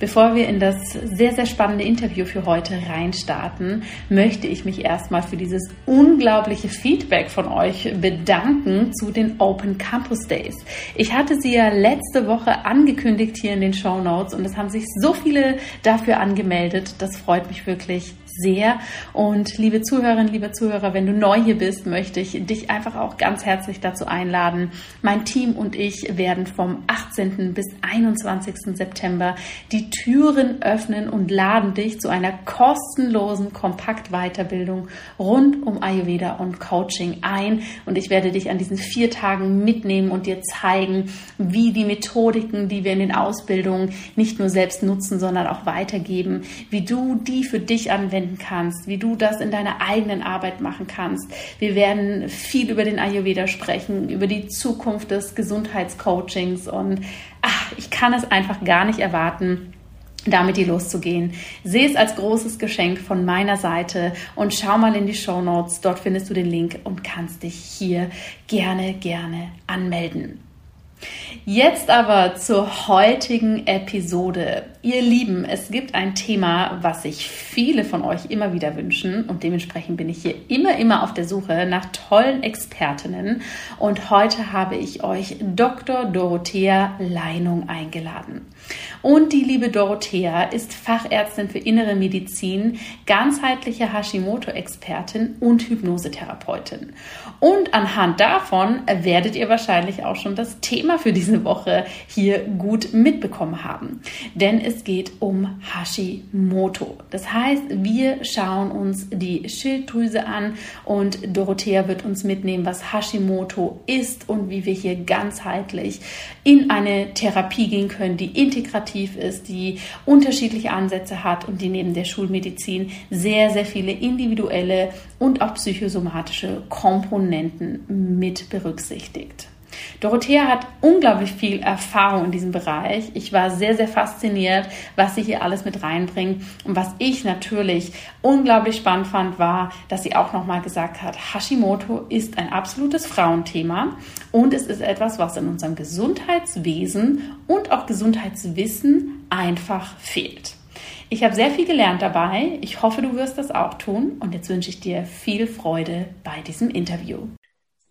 Bevor wir in das sehr, sehr spannende Interview für heute reinstarten, möchte ich mich erstmal für dieses unglaubliche Feedback von euch bedanken zu den Open Campus Days. Ich hatte sie ja letzte Woche angekündigt hier in den Show Notes und es haben sich so viele dafür angemeldet. Das freut mich wirklich sehr. Und liebe Zuhörerinnen, liebe Zuhörer, wenn du neu hier bist, möchte ich dich einfach auch ganz herzlich dazu einladen. Mein Team und ich werden vom 18. bis 21. September die Türen öffnen und laden dich zu einer kostenlosen Kompakt-Weiterbildung rund um Ayurveda und Coaching ein. Und ich werde dich an diesen vier Tagen mitnehmen und dir zeigen, wie die Methodiken, die wir in den Ausbildungen nicht nur selbst nutzen, sondern auch weitergeben, wie du die für dich anwenden anwenden kannst, wie du das in deiner eigenen Arbeit machen kannst. Wir werden viel über den Ayurveda sprechen, über die Zukunft des Gesundheitscoachings und ach, ich kann es einfach gar nicht erwarten, damit hier loszugehen. Sehe es als großes Geschenk von meiner Seite und schau mal in die Show Notes. Dort findest du den Link und kannst dich hier gerne, gerne anmelden. Jetzt aber zur heutigen Episode. Ihr Lieben, es gibt ein Thema, was sich viele von euch immer wieder wünschen und dementsprechend bin ich hier immer, immer auf der Suche nach tollen Expertinnen und heute habe ich euch Dr. Dorothea Leinung eingeladen. Und die liebe Dorothea ist Fachärztin für innere Medizin, ganzheitliche Hashimoto-Expertin und Hypnosetherapeutin. Und anhand davon werdet ihr wahrscheinlich auch schon das Thema für diese Woche hier gut mitbekommen haben. Denn es geht um Hashimoto. Das heißt, wir schauen uns die Schilddrüse an und Dorothea wird uns mitnehmen, was Hashimoto ist und wie wir hier ganzheitlich in eine Therapie gehen können, die integrativ ist, die unterschiedliche Ansätze hat und die neben der Schulmedizin sehr, sehr viele individuelle und auch psychosomatische Komponenten mit berücksichtigt. Dorothea hat unglaublich viel Erfahrung in diesem Bereich. Ich war sehr, sehr fasziniert, was sie hier alles mit reinbringt. Und was ich natürlich unglaublich spannend fand, war, dass sie auch nochmal gesagt hat, Hashimoto ist ein absolutes Frauenthema und es ist etwas, was in unserem Gesundheitswesen und auch Gesundheitswissen einfach fehlt. Ich habe sehr viel gelernt dabei. Ich hoffe, du wirst das auch tun. Und jetzt wünsche ich dir viel Freude bei diesem Interview.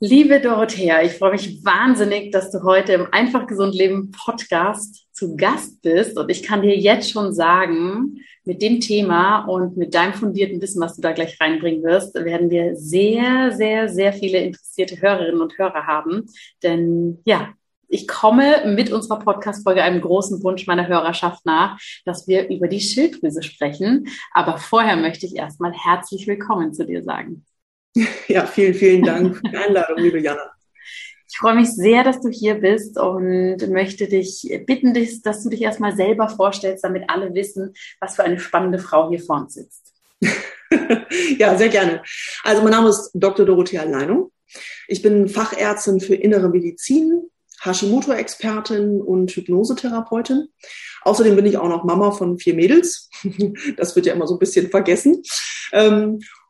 Liebe Dorothea, ich freue mich wahnsinnig, dass du heute im Einfach Gesund Leben Podcast zu Gast bist. Und ich kann dir jetzt schon sagen, mit dem Thema und mit deinem fundierten Wissen, was du da gleich reinbringen wirst, werden wir sehr, sehr, sehr viele interessierte Hörerinnen und Hörer haben. Denn ja, ich komme mit unserer Podcast-Folge einem großen Wunsch meiner Hörerschaft nach, dass wir über die Schilddrüse sprechen. Aber vorher möchte ich erstmal herzlich willkommen zu dir sagen. Ja, vielen, vielen Dank für die Einladung, liebe Jana. Ich freue mich sehr, dass du hier bist und möchte dich bitten, dass du dich erstmal selber vorstellst, damit alle wissen, was für eine spannende Frau hier vor uns sitzt. ja, sehr gerne. Also mein Name ist Dr. Dorothea Leinung. Ich bin Fachärztin für innere Medizin, Hashimoto-Expertin und Hypnosetherapeutin. Außerdem bin ich auch noch Mama von vier Mädels. Das wird ja immer so ein bisschen vergessen.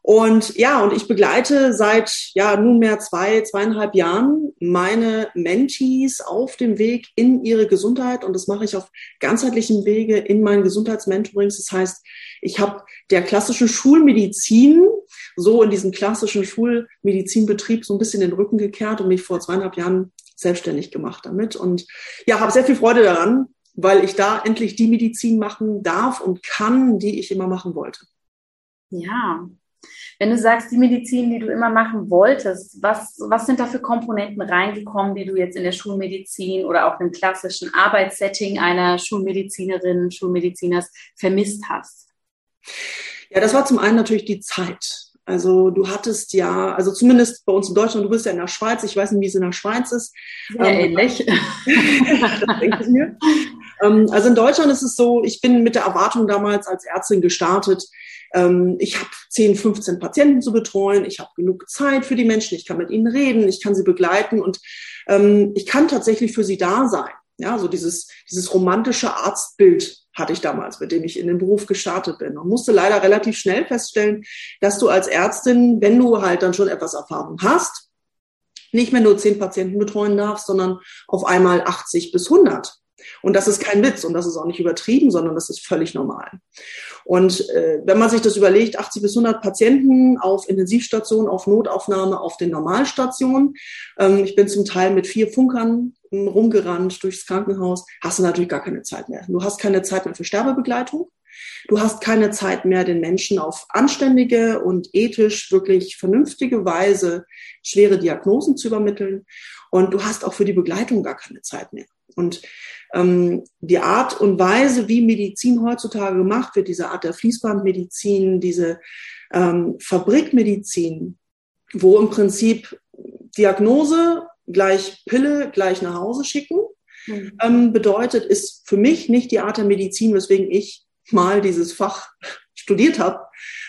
Und ja, und ich begleite seit ja nunmehr zwei, zweieinhalb Jahren meine Mentees auf dem Weg in ihre Gesundheit. Und das mache ich auf ganzheitlichem Wege in meinen Gesundheitsmentorings. Das heißt, ich habe der klassischen Schulmedizin so in diesem klassischen Schulmedizinbetrieb so ein bisschen den Rücken gekehrt und mich vor zweieinhalb Jahren selbstständig gemacht damit. Und ja, habe sehr viel Freude daran, weil ich da endlich die Medizin machen darf und kann, die ich immer machen wollte. Ja, wenn du sagst, die Medizin, die du immer machen wolltest, was, was sind da für Komponenten reingekommen, die du jetzt in der Schulmedizin oder auch im klassischen Arbeitssetting einer Schulmedizinerin, Schulmediziners vermisst hast? Ja, das war zum einen natürlich die Zeit. Also du hattest ja, also zumindest bei uns in Deutschland, du bist ja in der Schweiz, ich weiß nicht, wie es in der Schweiz ist. Sehr ähm, ähnlich. das denke ich mir. Ähm, also in Deutschland ist es so, ich bin mit der Erwartung damals als Ärztin gestartet, ähm, ich habe 10, 15 Patienten zu betreuen, ich habe genug Zeit für die Menschen, ich kann mit ihnen reden, ich kann sie begleiten und ähm, ich kann tatsächlich für sie da sein. Ja, so dieses, dieses romantische Arztbild hatte ich damals, mit dem ich in den Beruf gestartet bin und musste leider relativ schnell feststellen, dass du als Ärztin, wenn du halt dann schon etwas Erfahrung hast, nicht mehr nur zehn Patienten betreuen darfst, sondern auf einmal 80 bis 100. Und das ist kein Witz und das ist auch nicht übertrieben, sondern das ist völlig normal. Und äh, wenn man sich das überlegt, 80 bis 100 Patienten auf Intensivstationen, auf Notaufnahme, auf den Normalstationen. Ähm, ich bin zum Teil mit vier Funkern rumgerannt durchs Krankenhaus, hast du natürlich gar keine Zeit mehr. Du hast keine Zeit mehr für Sterbebegleitung. Du hast keine Zeit mehr, den Menschen auf anständige und ethisch wirklich vernünftige Weise schwere Diagnosen zu übermitteln. Und du hast auch für die Begleitung gar keine Zeit mehr. Und ähm, die Art und Weise, wie Medizin heutzutage gemacht wird, diese Art der Fließbandmedizin, diese ähm, Fabrikmedizin, wo im Prinzip Diagnose gleich Pille gleich nach Hause schicken, mhm. ähm, bedeutet, ist für mich nicht die Art der Medizin, weswegen ich mal dieses Fach studiert habe,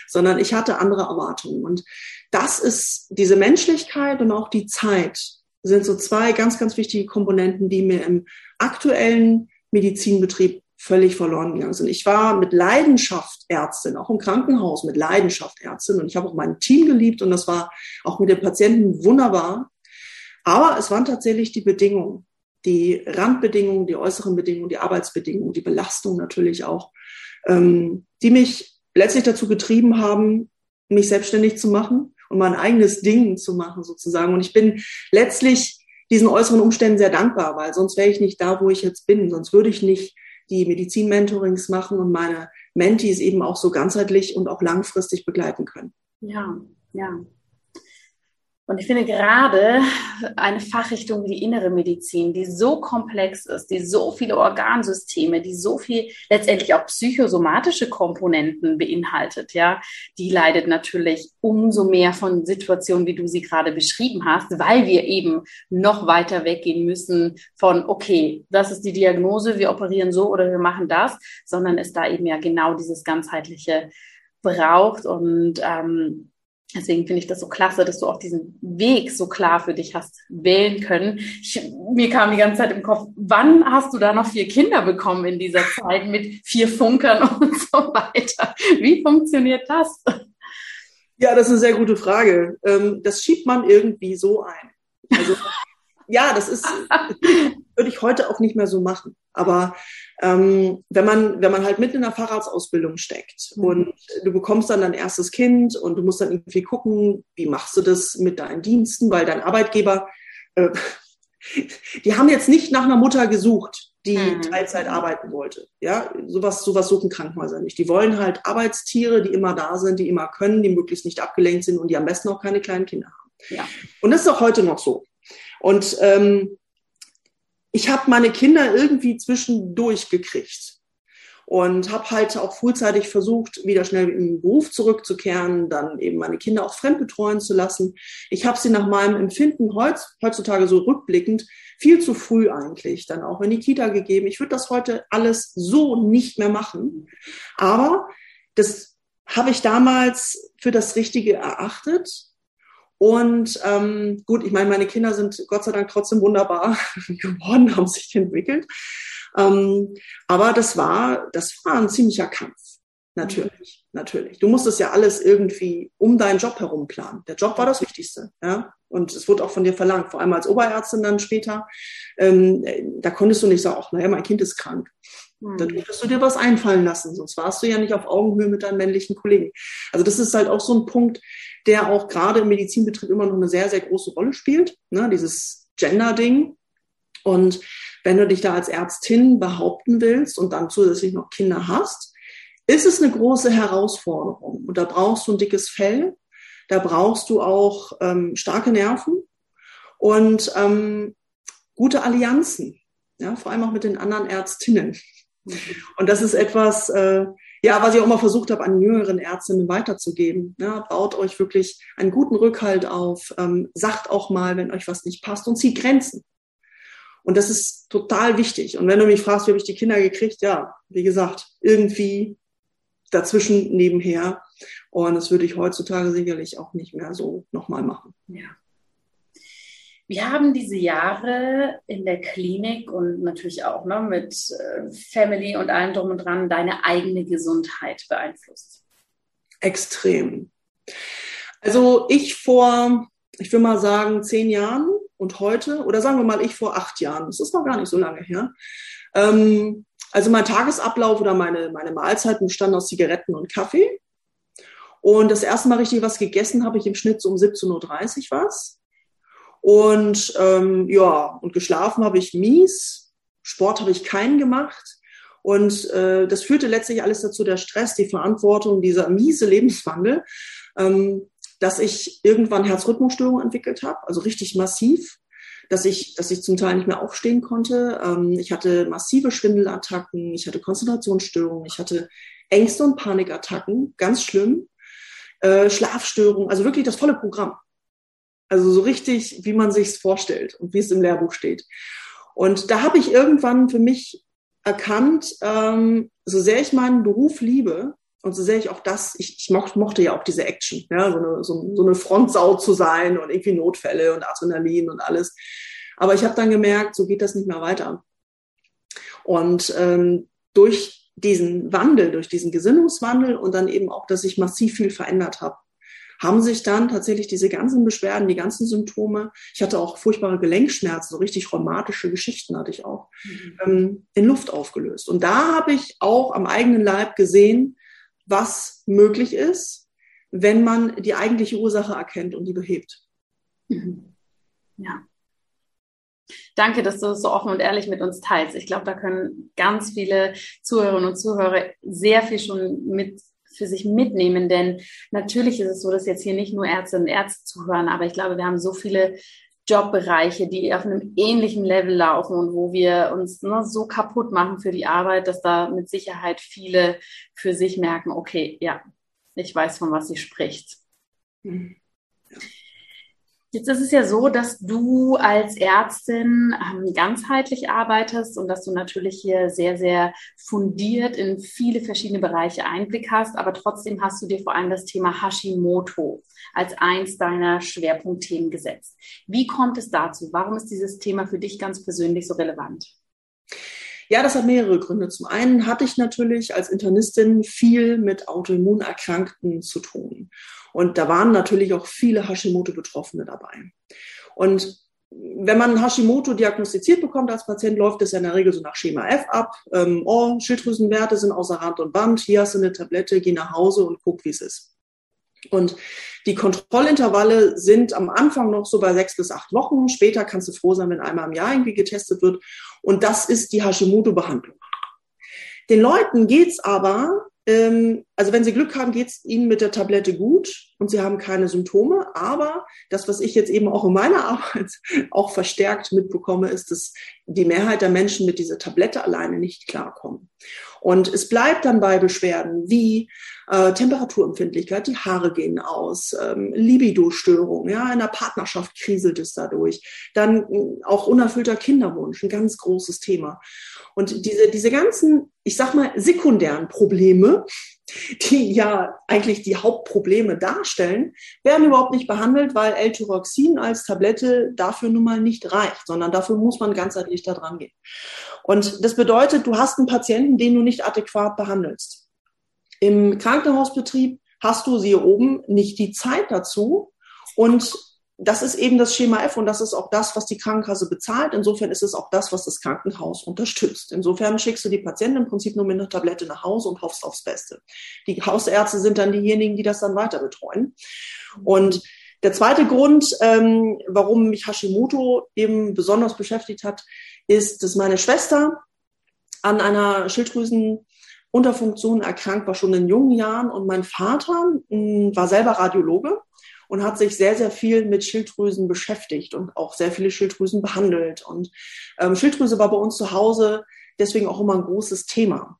sondern ich hatte andere Erwartungen. Und das ist diese Menschlichkeit und auch die Zeit, sind so zwei ganz, ganz wichtige Komponenten, die mir im aktuellen Medizinbetrieb völlig verloren gegangen sind. Ich war mit Leidenschaft Ärztin, auch im Krankenhaus mit Leidenschaft Ärztin und ich habe auch mein Team geliebt und das war auch mit den Patienten wunderbar. Aber es waren tatsächlich die Bedingungen, die Randbedingungen, die äußeren Bedingungen, die Arbeitsbedingungen, die Belastung natürlich auch, ähm, die mich letztlich dazu getrieben haben, mich selbstständig zu machen und mein eigenes Ding zu machen sozusagen. Und ich bin letztlich diesen äußeren Umständen sehr dankbar, weil sonst wäre ich nicht da, wo ich jetzt bin. Sonst würde ich nicht die Medizin-Mentorings machen und meine Mentees eben auch so ganzheitlich und auch langfristig begleiten können. Ja, ja. Und ich finde gerade eine Fachrichtung wie die innere Medizin, die so komplex ist, die so viele Organsysteme, die so viel letztendlich auch psychosomatische Komponenten beinhaltet, ja, die leidet natürlich umso mehr von Situationen, wie du sie gerade beschrieben hast, weil wir eben noch weiter weggehen müssen von, okay, das ist die Diagnose, wir operieren so oder wir machen das, sondern es da eben ja genau dieses ganzheitliche braucht. Und ähm, Deswegen finde ich das so klasse, dass du auch diesen Weg so klar für dich hast wählen können. Ich, mir kam die ganze Zeit im Kopf, wann hast du da noch vier Kinder bekommen in dieser Zeit mit vier Funkern und so weiter? Wie funktioniert das? Ja, das ist eine sehr gute Frage. Ähm, das schiebt man irgendwie so ein. Also, ja, das ist, würde ich heute auch nicht mehr so machen. Aber ähm, wenn man, wenn man halt mitten in der Fahrradsausbildung steckt mhm. und du bekommst dann dein erstes Kind und du musst dann irgendwie gucken, wie machst du das mit deinen Diensten, weil dein Arbeitgeber, äh, die haben jetzt nicht nach einer Mutter gesucht, die mhm. Teilzeit arbeiten wollte. Ja, sowas, sowas suchen Krankenhäuser nicht. Die wollen halt Arbeitstiere, die immer da sind, die immer können, die möglichst nicht abgelenkt sind und die am besten auch keine kleinen Kinder haben. Ja. Und das ist auch heute noch so. Und ähm, ich habe meine Kinder irgendwie zwischendurch gekriegt und habe halt auch frühzeitig versucht, wieder schnell in den Beruf zurückzukehren, dann eben meine Kinder auch fremd betreuen zu lassen. Ich habe sie nach meinem Empfinden heutzutage so rückblickend viel zu früh eigentlich dann auch in die Kita gegeben. Ich würde das heute alles so nicht mehr machen, aber das habe ich damals für das Richtige erachtet und ähm, gut, ich meine, meine Kinder sind Gott sei Dank trotzdem wunderbar geworden, haben sich entwickelt. Ähm, aber das war, das war ein ziemlicher Kampf. Natürlich, natürlich. Du musstest ja alles irgendwie um deinen Job herum planen. Der Job war das Wichtigste, ja. Und es wurde auch von dir verlangt, vor allem als Oberärztin dann später. Ähm, da konntest du nicht sagen, ach, naja, mein Kind ist krank. Mhm. Da durftest du dir was einfallen lassen, sonst warst du ja nicht auf Augenhöhe mit deinen männlichen Kollegen. Also das ist halt auch so ein Punkt, der auch gerade im Medizinbetrieb immer noch eine sehr, sehr große Rolle spielt, ne, dieses Gender-Ding. Und wenn du dich da als Ärztin behaupten willst und dann zusätzlich noch Kinder hast, ist es eine große Herausforderung. Und da brauchst du ein dickes Fell, da brauchst du auch ähm, starke Nerven und ähm, gute Allianzen, ja, vor allem auch mit den anderen Ärztinnen. Mhm. Und das ist etwas, äh, ja, was ich auch immer versucht habe, an jüngeren Ärztinnen weiterzugeben. Ja, baut euch wirklich einen guten Rückhalt auf, ähm, sagt auch mal, wenn euch was nicht passt und zieht Grenzen. Und das ist total wichtig. Und wenn du mich fragst, wie habe ich die Kinder gekriegt, ja, wie gesagt, irgendwie dazwischen nebenher. Und das würde ich heutzutage sicherlich auch nicht mehr so nochmal machen. Ja. Wie haben diese Jahre in der Klinik und natürlich auch ne, mit äh, Family und allem drum und dran deine eigene Gesundheit beeinflusst? Extrem. Also ich vor, ich will mal sagen, zehn Jahren und heute, oder sagen wir mal ich vor acht Jahren, das ist noch gar nicht so lange her. Ähm, also mein Tagesablauf oder meine, meine Mahlzeiten bestanden aus Zigaretten und Kaffee. Und das erste Mal richtig was gegessen habe ich im Schnitt so um 17.30 Uhr was. Und ähm, ja, und geschlafen habe ich mies. Sport habe ich keinen gemacht. Und äh, das führte letztlich alles dazu, der Stress, die Verantwortung, dieser miese Lebenswandel, ähm, dass ich irgendwann Herzrhythmusstörungen entwickelt habe, also richtig massiv, dass ich, dass ich zum Teil nicht mehr aufstehen konnte. Ähm, ich hatte massive Schwindelattacken, ich hatte Konzentrationsstörungen, ich hatte Ängste und Panikattacken, ganz schlimm. Äh, Schlafstörungen, also wirklich das volle Programm. Also so richtig, wie man sich's vorstellt und wie es im Lehrbuch steht. Und da habe ich irgendwann für mich erkannt, ähm, so sehr ich meinen Beruf liebe und so sehr ich auch das, ich, ich mochte, mochte ja auch diese Action, ja, so eine, so, so eine Frontsau zu sein und irgendwie Notfälle und Adrenalin und alles. Aber ich habe dann gemerkt, so geht das nicht mehr weiter. Und ähm, durch diesen Wandel, durch diesen Gesinnungswandel und dann eben auch, dass ich massiv viel verändert habe, haben sich dann tatsächlich diese ganzen Beschwerden, die ganzen Symptome, ich hatte auch furchtbare Gelenkschmerzen, so richtig rheumatische Geschichten hatte ich auch, mhm. ähm, in Luft aufgelöst. Und da habe ich auch am eigenen Leib gesehen, was möglich ist, wenn man die eigentliche Ursache erkennt und die behebt. Mhm. Ja. Danke, dass du es so offen und ehrlich mit uns teilst. Ich glaube, da können ganz viele Zuhörerinnen und Zuhörer sehr viel schon mit für sich mitnehmen. Denn natürlich ist es so, dass jetzt hier nicht nur Ärzte und Ärzte zuhören, aber ich glaube, wir haben so viele Jobbereiche, die auf einem ähnlichen Level laufen und wo wir uns ne, so kaputt machen für die Arbeit, dass da mit Sicherheit viele für sich merken, okay, ja, ich weiß, von was sie spricht. Mhm. Jetzt ist es ja so, dass du als Ärztin ähm, ganzheitlich arbeitest und dass du natürlich hier sehr, sehr fundiert in viele verschiedene Bereiche Einblick hast, aber trotzdem hast du dir vor allem das Thema Hashimoto als eins deiner Schwerpunktthemen gesetzt. Wie kommt es dazu? Warum ist dieses Thema für dich ganz persönlich so relevant? Ja, das hat mehrere Gründe. Zum einen hatte ich natürlich als Internistin viel mit Autoimmunerkrankten zu tun. Und da waren natürlich auch viele Hashimoto-Betroffene dabei. Und wenn man Hashimoto diagnostiziert bekommt als Patient, läuft es ja in der Regel so nach Schema F ab. Ähm, oh, Schilddrüsenwerte sind außer Rand und Band. Hier hast du eine Tablette, geh nach Hause und guck, wie es ist. Und die Kontrollintervalle sind am Anfang noch so bei sechs bis acht Wochen. Später kannst du froh sein, wenn einmal im Jahr irgendwie getestet wird. Und das ist die Hashimoto-Behandlung. Den Leuten geht's aber, also wenn sie Glück haben, geht's ihnen mit der Tablette gut und sie haben keine Symptome. Aber das, was ich jetzt eben auch in meiner Arbeit auch verstärkt mitbekomme, ist, dass die Mehrheit der Menschen mit dieser Tablette alleine nicht klarkommen. Und es bleibt dann bei Beschwerden wie äh, Temperaturempfindlichkeit, die Haare gehen aus, ähm, Libido-Störung, ja, in der Partnerschaft kriselt es dadurch. Dann äh, auch unerfüllter Kinderwunsch, ein ganz großes Thema. Und diese, diese ganzen, ich sag mal, sekundären Probleme, die ja eigentlich die Hauptprobleme darstellen, werden überhaupt nicht behandelt, weil L-Tyroxin als Tablette dafür nun mal nicht reicht, sondern dafür muss man ganzheitlich da dran gehen. Und das bedeutet, du hast einen Patienten, den du nicht adäquat behandelst. Im Krankenhausbetrieb hast du, siehe oben, nicht die Zeit dazu und das ist eben das Schema F und das ist auch das, was die Krankenkasse bezahlt. Insofern ist es auch das, was das Krankenhaus unterstützt. Insofern schickst du die Patienten im Prinzip nur mit einer Tablette nach Hause und hoffst aufs Beste. Die Hausärzte sind dann diejenigen, die das dann weiter betreuen. Und der zweite Grund, ähm, warum mich Hashimoto eben besonders beschäftigt hat, ist, dass meine Schwester an einer Schilddrüsenunterfunktion erkrankt war, schon in jungen Jahren. Und mein Vater mh, hm, war selber Radiologe und hat sich sehr, sehr viel mit Schilddrüsen beschäftigt und auch sehr viele Schilddrüsen behandelt. Und ähm, Schilddrüse war bei uns zu Hause deswegen auch immer ein großes Thema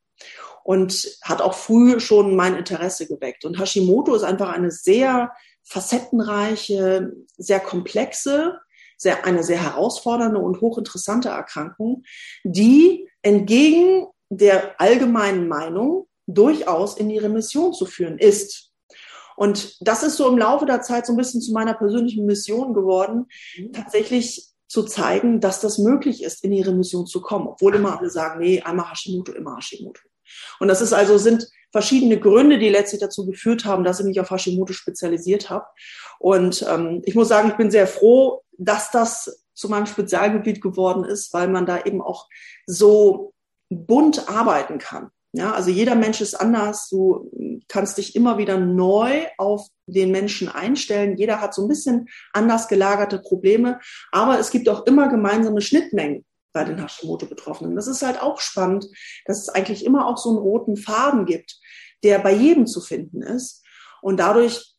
und hat auch früh schon mein Interesse geweckt. Und Hashimoto ist einfach eine sehr facettenreiche, sehr komplexe, sehr, eine sehr herausfordernde und hochinteressante Erkrankung, die entgegen der allgemeinen Meinung durchaus in die Remission zu führen ist. Und das ist so im Laufe der Zeit so ein bisschen zu meiner persönlichen Mission geworden, mhm. tatsächlich zu zeigen, dass das möglich ist, in ihre Mission zu kommen, obwohl immer alle sagen, nee, einmal Hashimoto, immer Hashimoto. Und das ist also, sind verschiedene Gründe, die letztlich dazu geführt haben, dass ich mich auf Hashimoto spezialisiert habe. Und ähm, ich muss sagen, ich bin sehr froh, dass das zu meinem Spezialgebiet geworden ist, weil man da eben auch so bunt arbeiten kann. Ja, also jeder Mensch ist anders. Du kannst dich immer wieder neu auf den Menschen einstellen. Jeder hat so ein bisschen anders gelagerte Probleme, aber es gibt auch immer gemeinsame Schnittmengen bei den Hashimoto-Betroffenen. Das ist halt auch spannend, dass es eigentlich immer auch so einen roten Faden gibt, der bei jedem zu finden ist. Und dadurch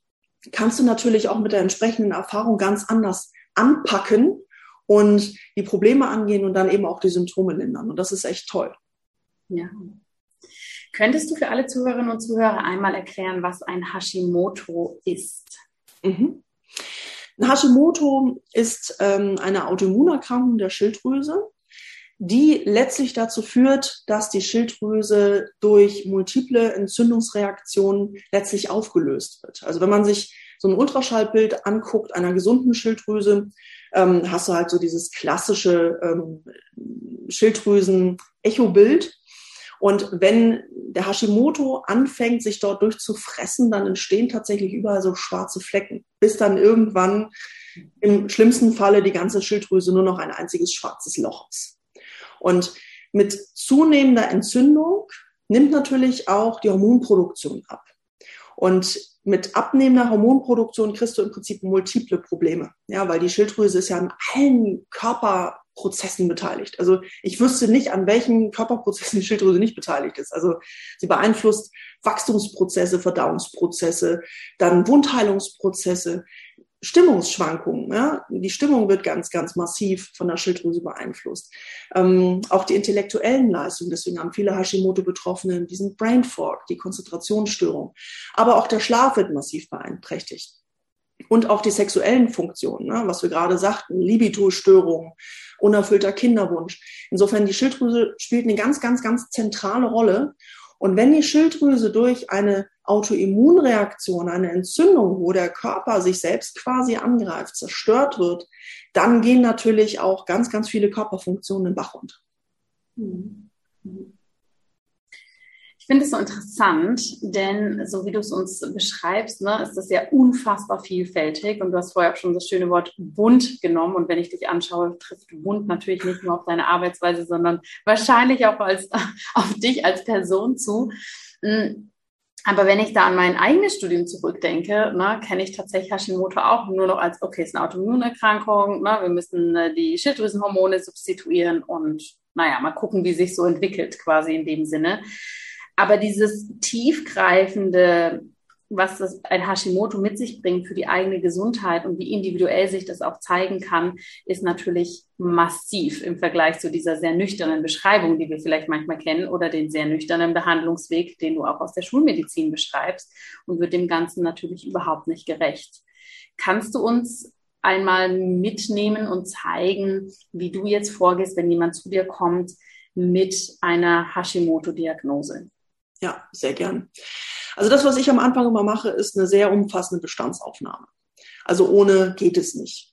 kannst du natürlich auch mit der entsprechenden Erfahrung ganz anders anpacken und die Probleme angehen und dann eben auch die Symptome lindern. Und das ist echt toll. Ja. Könntest du für alle Zuhörerinnen und Zuhörer einmal erklären, was ein Hashimoto ist? Mhm. Ein Hashimoto ist ähm, eine Autoimmunerkrankung der Schilddrüse, die letztlich dazu führt, dass die Schilddrüse durch multiple Entzündungsreaktionen letztlich aufgelöst wird. Also wenn man sich so ein Ultraschallbild anguckt einer gesunden Schilddrüse, ähm, hast du halt so dieses klassische ähm, Schilddrüsen-Echo-Bild. Und wenn der Hashimoto anfängt, sich dort durchzufressen, dann entstehen tatsächlich überall so schwarze Flecken, bis dann irgendwann im schlimmsten Falle die ganze Schilddrüse nur noch ein einziges schwarzes Loch ist. Und mit zunehmender Entzündung nimmt natürlich auch die Hormonproduktion ab. Und mit abnehmender Hormonproduktion kriegst du im Prinzip multiple Probleme. Ja, weil die Schilddrüse ist ja an allen Körperprozessen beteiligt. Also ich wüsste nicht, an welchen Körperprozessen die Schilddrüse nicht beteiligt ist. Also sie beeinflusst Wachstumsprozesse, Verdauungsprozesse, dann Wundheilungsprozesse, Stimmungsschwankungen. Ja? Die Stimmung wird ganz, ganz massiv von der Schilddrüse beeinflusst. Ähm, auch die intellektuellen Leistungen, deswegen haben viele Hashimoto-Betroffene diesen Brain Fog, die Konzentrationsstörung. Aber auch der Schlaf wird massiv beeinträchtigt. Und auch die sexuellen Funktionen, ne? was wir gerade sagten, Libido-Störungen, unerfüllter Kinderwunsch. Insofern, die Schilddrüse spielt eine ganz, ganz, ganz zentrale Rolle. Und wenn die Schilddrüse durch eine Autoimmunreaktion, eine Entzündung, wo der Körper sich selbst quasi angreift, zerstört wird, dann gehen natürlich auch ganz, ganz viele Körperfunktionen in Bach runter. Mhm. Ich finde es so interessant, denn so wie du es uns beschreibst, ne, ist das ja unfassbar vielfältig. Und du hast vorher auch schon das schöne Wort bunt genommen. Und wenn ich dich anschaue, trifft bunt natürlich nicht nur auf deine Arbeitsweise, sondern wahrscheinlich auch als, auf dich als Person zu. Hm, aber wenn ich da an mein eigenes Studium zurückdenke, ne, kenne ich tatsächlich Hashimoto auch nur noch als, okay, es ist eine Autoimmunerkrankung, ne, wir müssen äh, die Schilddrüsenhormone substituieren und naja, mal gucken, wie sich so entwickelt quasi in dem Sinne. Aber dieses tiefgreifende was das ein Hashimoto mit sich bringt für die eigene Gesundheit und wie individuell sich das auch zeigen kann, ist natürlich massiv im Vergleich zu dieser sehr nüchternen Beschreibung, die wir vielleicht manchmal kennen, oder den sehr nüchternen Behandlungsweg, den du auch aus der Schulmedizin beschreibst und wird dem Ganzen natürlich überhaupt nicht gerecht. Kannst du uns einmal mitnehmen und zeigen, wie du jetzt vorgehst, wenn jemand zu dir kommt mit einer Hashimoto-Diagnose? Ja, sehr gern. Also das, was ich am Anfang immer mache, ist eine sehr umfassende Bestandsaufnahme. Also ohne geht es nicht.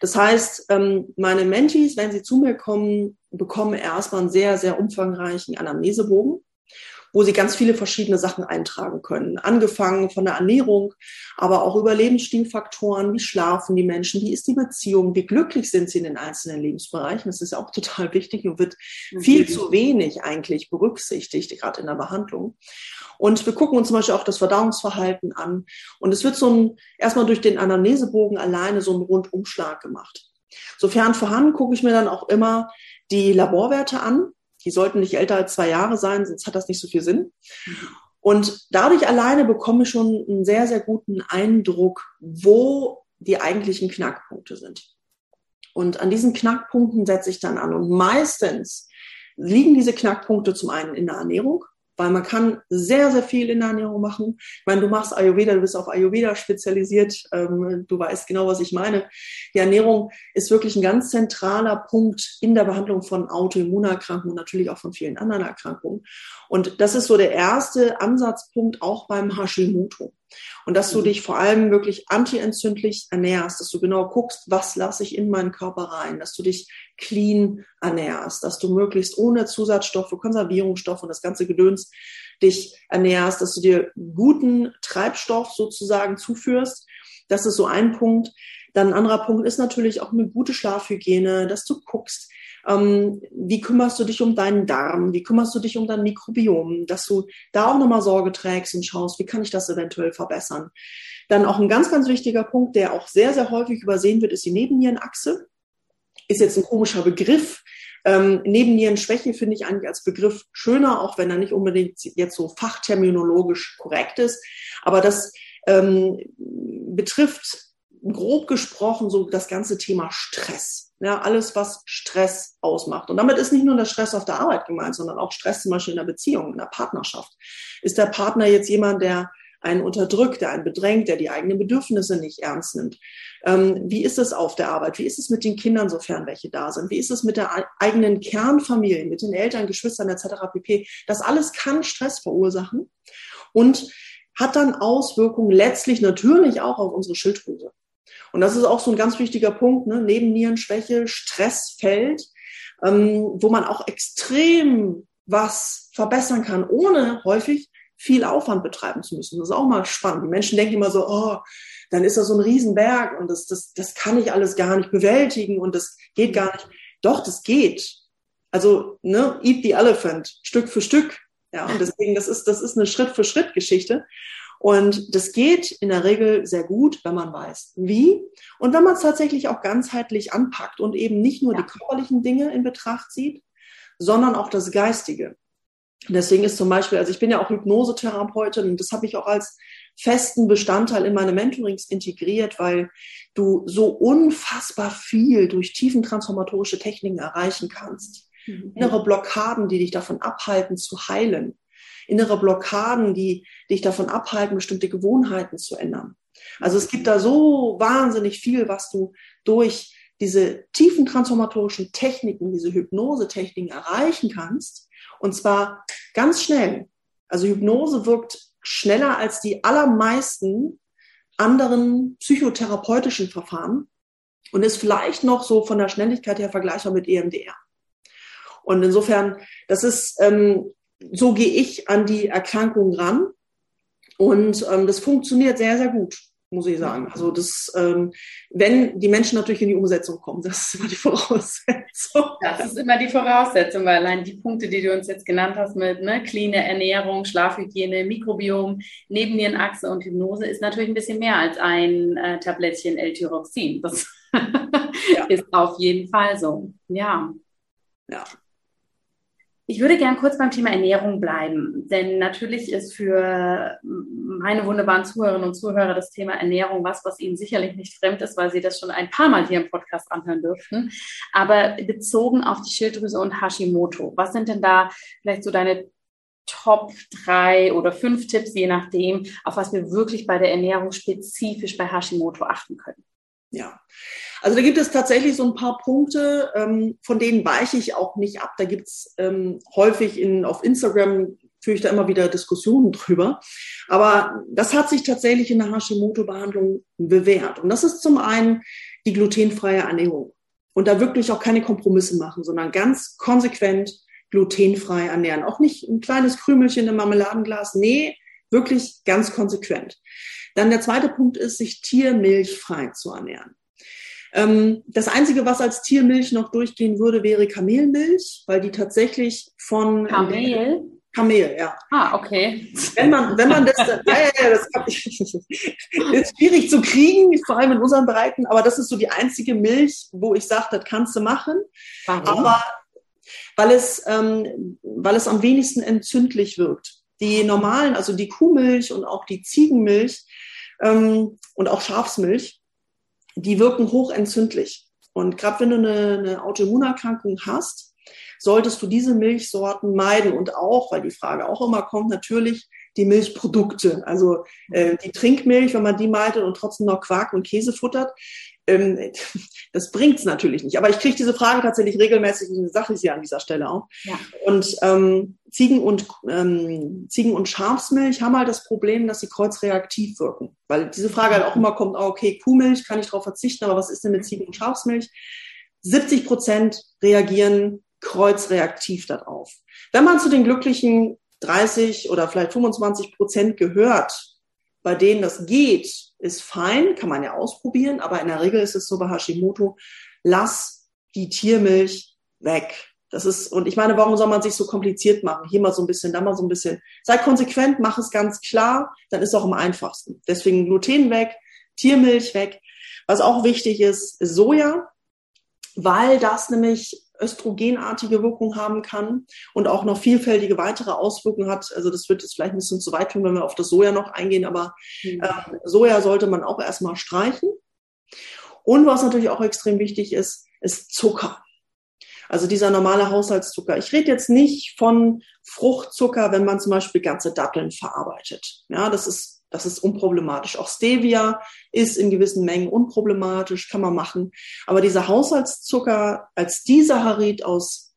Das heißt, ähm, meine Mentees, wenn sie zu mir kommen, bekommen erstmal einen sehr, sehr umfangreichen Anamnesebogen wo sie ganz viele verschiedene Sachen eintragen können. Angefangen von der Ernährung, aber auch über Lebensstilfaktoren, wie schlafen die Menschen, wie ist die Beziehung, wie glücklich sind sie in den einzelnen Lebensbereichen. Das ist ja auch total wichtig und wird viel zu wenig eigentlich berücksichtigt, gerade in der Behandlung. Und wir gucken uns zum Beispiel auch das Verdauungsverhalten an. Und es wird so ein, erstmal durch den Anamnesebogen alleine so ein Rundumschlag gemacht. Sofern vorhanden, gucke ich mir dann auch immer die Laborwerte an. Die sollten nicht älter als zwei Jahre sein, sonst hat das nicht so viel Sinn. Und dadurch alleine bekomme ich schon einen sehr, sehr guten Eindruck, wo die eigentlichen Knackpunkte sind. Und an diesen Knackpunkten setze ich dann an. Und meistens liegen diese Knackpunkte zum einen in der Ernährung, weil man kann sehr, sehr viel in der Ernährung machen. Ich meine, du machst Ayurveda, du bist auf Ayurveda spezialisiert, ähm, du weißt genau, was ich meine. Die Ernährung ist wirklich ein ganz zentraler Punkt in der Behandlung von Autoimmunerkrankungen und natürlich auch von vielen anderen Erkrankungen. Und das ist so der erste Ansatzpunkt auch beim Hashimoto. Und dass du mhm. dich vor allem wirklich antientzündlich ernährst, dass du genau guckst, was lasse ich in meinen Körper rein, dass du dich clean ernährst, dass du möglichst ohne Zusatzstoffe, Konservierungsstoffe und das ganze Gedöns dich ernährst, dass du dir guten Treibstoff sozusagen zuführst. Das ist so ein Punkt. Dann ein anderer Punkt ist natürlich auch eine gute Schlafhygiene, dass du guckst, ähm, wie kümmerst du dich um deinen Darm, wie kümmerst du dich um dein Mikrobiom, dass du da auch nochmal Sorge trägst und schaust, wie kann ich das eventuell verbessern. Dann auch ein ganz, ganz wichtiger Punkt, der auch sehr, sehr häufig übersehen wird, ist die Nebennierenachse. Ist jetzt ein komischer Begriff. Ähm, Nebennierenschwäche finde ich eigentlich als Begriff schöner, auch wenn er nicht unbedingt jetzt so fachterminologisch korrekt ist. Aber das ähm, betrifft grob gesprochen so das ganze Thema Stress. Ja, alles, was Stress ausmacht. Und damit ist nicht nur der Stress auf der Arbeit gemeint, sondern auch Stress zum Beispiel in der Beziehung, in der Partnerschaft. Ist der Partner jetzt jemand, der einen unterdrückt, der einen bedrängt, der die eigenen Bedürfnisse nicht ernst nimmt? Ähm, wie ist es auf der Arbeit? Wie ist es mit den Kindern, sofern welche da sind? Wie ist es mit der eigenen Kernfamilie, mit den Eltern, Geschwistern etc. pp? Das alles kann Stress verursachen und hat dann Auswirkungen letztlich natürlich auch auf unsere Schilddrüse. Und das ist auch so ein ganz wichtiger Punkt, ne? Nebennierenschwäche, Stressfeld, ähm, wo man auch extrem was verbessern kann, ohne häufig viel Aufwand betreiben zu müssen. Das ist auch mal spannend. Die Menschen denken immer so, oh, dann ist das so ein Riesenberg und das, das, das kann ich alles gar nicht bewältigen und das geht gar nicht. Doch, das geht. Also, ne, eat the elephant, Stück für Stück. Ja, und deswegen, das ist, das ist eine Schritt-für-Schritt-Geschichte. Und das geht in der Regel sehr gut, wenn man weiß, wie und wenn man es tatsächlich auch ganzheitlich anpackt und eben nicht nur ja. die körperlichen Dinge in Betracht zieht, sondern auch das Geistige. Deswegen ist zum Beispiel, also ich bin ja auch Hypnosetherapeutin und das habe ich auch als festen Bestandteil in meine Mentorings integriert, weil du so unfassbar viel durch tiefentransformatorische Techniken erreichen kannst. Mhm. Innere Blockaden, die dich davon abhalten zu heilen innere Blockaden, die dich davon abhalten, bestimmte Gewohnheiten zu ändern. Also es gibt da so wahnsinnig viel, was du durch diese tiefen transformatorischen Techniken, diese Hypnose-Techniken erreichen kannst. Und zwar ganz schnell. Also Hypnose wirkt schneller als die allermeisten anderen psychotherapeutischen Verfahren und ist vielleicht noch so von der Schnelligkeit her vergleichbar mit EMDR. Und insofern, das ist ähm, so gehe ich an die Erkrankung ran. Und ähm, das funktioniert sehr, sehr gut, muss ich sagen. Also das, ähm, wenn die Menschen natürlich in die Umsetzung kommen, das ist immer die Voraussetzung. Das ist immer die Voraussetzung, weil allein die Punkte, die du uns jetzt genannt hast mit ne, clean Ernährung, Schlafhygiene, Mikrobiom, Nebennierenachse und Hypnose ist natürlich ein bisschen mehr als ein äh, Tablettchen L-Tyroxin. Das ja. ist auf jeden Fall so. Ja. Ja. Ich würde gern kurz beim Thema Ernährung bleiben, denn natürlich ist für meine wunderbaren Zuhörerinnen und Zuhörer das Thema Ernährung was, was ihnen sicherlich nicht fremd ist, weil sie das schon ein paar Mal hier im Podcast anhören dürften. Aber bezogen auf die Schilddrüse und Hashimoto, was sind denn da vielleicht so deine Top drei oder fünf Tipps, je nachdem, auf was wir wirklich bei der Ernährung spezifisch bei Hashimoto achten können? Ja, also da gibt es tatsächlich so ein paar Punkte, ähm, von denen weiche ich auch nicht ab. Da gibt es ähm, häufig in, auf Instagram führe ich da immer wieder Diskussionen drüber. Aber das hat sich tatsächlich in der Hashimoto-Behandlung bewährt. Und das ist zum einen die glutenfreie Ernährung. Und da wirklich auch keine Kompromisse machen, sondern ganz konsequent glutenfrei ernähren. Auch nicht ein kleines Krümelchen im Marmeladenglas. Nee, wirklich ganz konsequent. Dann der zweite Punkt ist, sich tiermilchfrei zu ernähren. Ähm, das Einzige, was als Tiermilch noch durchgehen würde, wäre Kamelmilch, weil die tatsächlich von Kamel? Kamel, ja. Ah, okay. Wenn man, wenn man das, ja, ja, ja, das ist schwierig zu kriegen, vor allem in unseren Breiten, aber das ist so die einzige Milch, wo ich sage, das kannst du machen. Warum? Aber weil es, ähm, weil es am wenigsten entzündlich wirkt. Die normalen, also die Kuhmilch und auch die Ziegenmilch ähm, und auch Schafsmilch, die wirken hochentzündlich. Und gerade wenn du eine, eine Autoimmunerkrankung hast, solltest du diese Milchsorten meiden und auch, weil die Frage auch immer kommt, natürlich die Milchprodukte, also äh, die Trinkmilch, wenn man die meidet und trotzdem noch Quark und Käse futtert, ähm, das bringt's natürlich nicht. Aber ich kriege diese Frage tatsächlich regelmäßig, und sage ich sie an dieser Stelle auch. Ja. Und ähm, Ziegen und, ähm, Ziegen und Schafsmilch haben halt das Problem, dass sie kreuzreaktiv wirken. Weil diese Frage halt auch immer kommt, oh, okay, Kuhmilch kann ich darauf verzichten, aber was ist denn mit Ziegen und Schafsmilch? 70 Prozent reagieren kreuzreaktiv darauf. Wenn man zu den glücklichen 30 oder vielleicht 25 Prozent gehört, bei denen das geht, ist fein, kann man ja ausprobieren, aber in der Regel ist es so bei Hashimoto, lass die Tiermilch weg. Das ist, und ich meine, warum soll man sich so kompliziert machen? Hier mal so ein bisschen, da mal so ein bisschen. Sei konsequent, mach es ganz klar, dann ist es auch am einfachsten. Deswegen Gluten weg, Tiermilch weg. Was auch wichtig ist, ist Soja, weil das nämlich östrogenartige Wirkung haben kann und auch noch vielfältige weitere Auswirkungen hat. Also das wird jetzt vielleicht ein bisschen zu weit tun, wenn wir auf das Soja noch eingehen, aber mhm. äh, Soja sollte man auch erstmal streichen. Und was natürlich auch extrem wichtig ist, ist Zucker. Also dieser normale Haushaltszucker. Ich rede jetzt nicht von Fruchtzucker, wenn man zum Beispiel ganze Datteln verarbeitet. Ja, das ist das ist unproblematisch. Auch Stevia ist in gewissen Mengen unproblematisch, kann man machen. Aber dieser Haushaltszucker als Disaccharid aus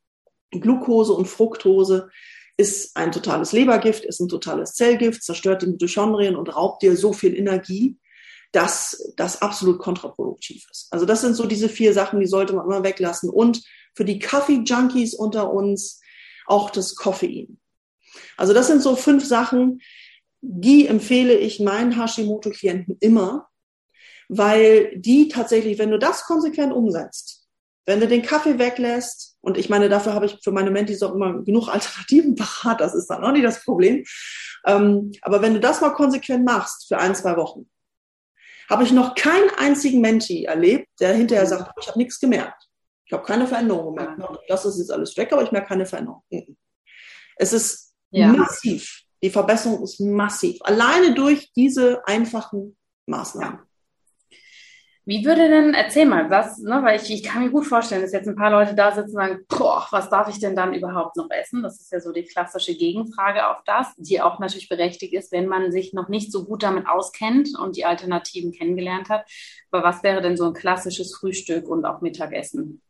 Glucose und Fructose ist ein totales Lebergift, ist ein totales Zellgift, zerstört die Mitochondrien und raubt dir so viel Energie, dass das absolut kontraproduktiv ist. Also das sind so diese vier Sachen, die sollte man immer weglassen. Und für die Kaffee-Junkies unter uns auch das Koffein. Also das sind so fünf Sachen, die empfehle ich meinen Hashimoto-Klienten immer, weil die tatsächlich, wenn du das konsequent umsetzt, wenn du den Kaffee weglässt, und ich meine, dafür habe ich für meine Mentis auch immer genug Alternativen parat, das ist dann auch nicht das Problem. Ähm, aber wenn du das mal konsequent machst für ein, zwei Wochen, habe ich noch keinen einzigen Menti erlebt, der hinterher sagt, ich habe nichts gemerkt. Ich habe keine Veränderung gemerkt. Das ist jetzt alles weg, aber ich merke keine Veränderung. Es ist ja. massiv. Die Verbesserung ist massiv. Alleine durch diese einfachen Maßnahmen. Wie würde denn, erzähl mal, was, ne, weil ich, ich kann mir gut vorstellen, dass jetzt ein paar Leute da sitzen und sagen, boah, was darf ich denn dann überhaupt noch essen? Das ist ja so die klassische Gegenfrage auf das, die auch natürlich berechtigt ist, wenn man sich noch nicht so gut damit auskennt und die Alternativen kennengelernt hat. Aber was wäre denn so ein klassisches Frühstück und auch Mittagessen?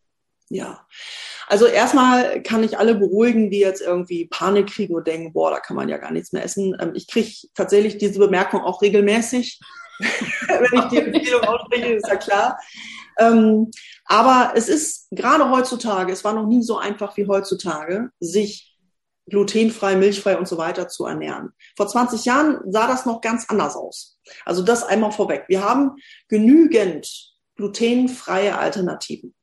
Ja, also erstmal kann ich alle beruhigen, die jetzt irgendwie Panik kriegen und denken, boah, da kann man ja gar nichts mehr essen. Ähm, ich kriege tatsächlich diese Bemerkung auch regelmäßig, wenn ich die Empfehlung ausspreche, ist ja klar. Ähm, aber es ist gerade heutzutage, es war noch nie so einfach wie heutzutage, sich glutenfrei, milchfrei und so weiter zu ernähren. Vor 20 Jahren sah das noch ganz anders aus. Also das einmal vorweg. Wir haben genügend glutenfreie Alternativen.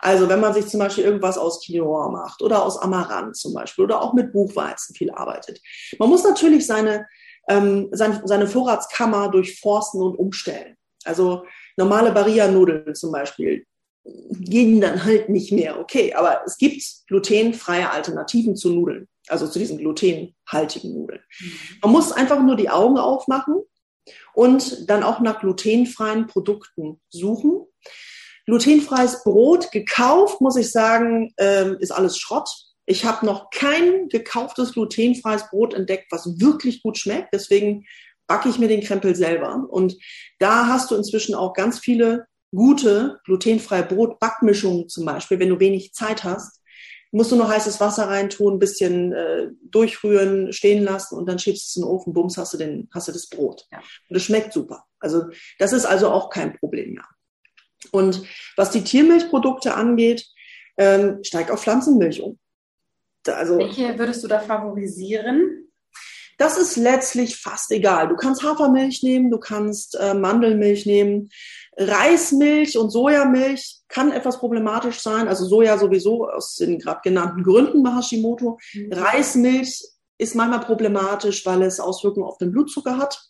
Also wenn man sich zum Beispiel irgendwas aus Quinoa macht oder aus Amaranth zum Beispiel oder auch mit Buchweizen viel arbeitet. Man muss natürlich seine, ähm, seine, seine Vorratskammer durchforsten und umstellen. Also normale Barilla-Nudeln zum Beispiel gehen dann halt nicht mehr. Okay, aber es gibt glutenfreie Alternativen zu Nudeln, also zu diesen glutenhaltigen Nudeln. Mhm. Man muss einfach nur die Augen aufmachen und dann auch nach glutenfreien Produkten suchen. Glutenfreies Brot gekauft, muss ich sagen, ähm, ist alles Schrott. Ich habe noch kein gekauftes glutenfreies Brot entdeckt, was wirklich gut schmeckt. Deswegen backe ich mir den Krempel selber. Und da hast du inzwischen auch ganz viele gute glutenfreie Brotbackmischungen zum Beispiel, wenn du wenig Zeit hast. Musst du nur heißes Wasser reintun, ein bisschen äh, durchrühren, stehen lassen und dann schiebst du es in den Ofen, bums, hast du, den, hast du das Brot. Ja. Und es schmeckt super. Also das ist also auch kein Problem mehr. Und was die Tiermilchprodukte angeht, ähm, steig auf Pflanzenmilch um. Also, Welche würdest du da favorisieren? Das ist letztlich fast egal. Du kannst Hafermilch nehmen, du kannst äh, Mandelmilch nehmen. Reismilch und Sojamilch kann etwas problematisch sein. Also Soja sowieso aus den gerade genannten Gründen bei Hashimoto. Mhm. Reismilch ist manchmal problematisch, weil es Auswirkungen auf den Blutzucker hat.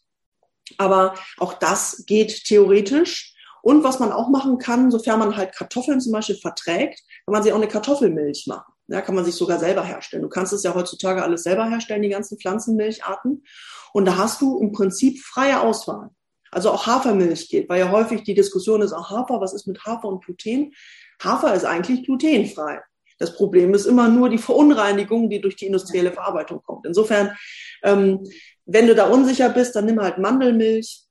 Aber auch das geht theoretisch. Und was man auch machen kann, sofern man halt Kartoffeln zum Beispiel verträgt, kann man sich auch eine Kartoffelmilch machen. Ja, kann man sich sogar selber herstellen. Du kannst es ja heutzutage alles selber herstellen, die ganzen Pflanzenmilcharten. Und da hast du im Prinzip freie Auswahl. Also auch Hafermilch geht, weil ja häufig die Diskussion ist, auch Hafer, was ist mit Hafer und Gluten? Hafer ist eigentlich glutenfrei. Das Problem ist immer nur die Verunreinigung, die durch die industrielle Verarbeitung kommt. Insofern, ähm, wenn du da unsicher bist, dann nimm halt Mandelmilch,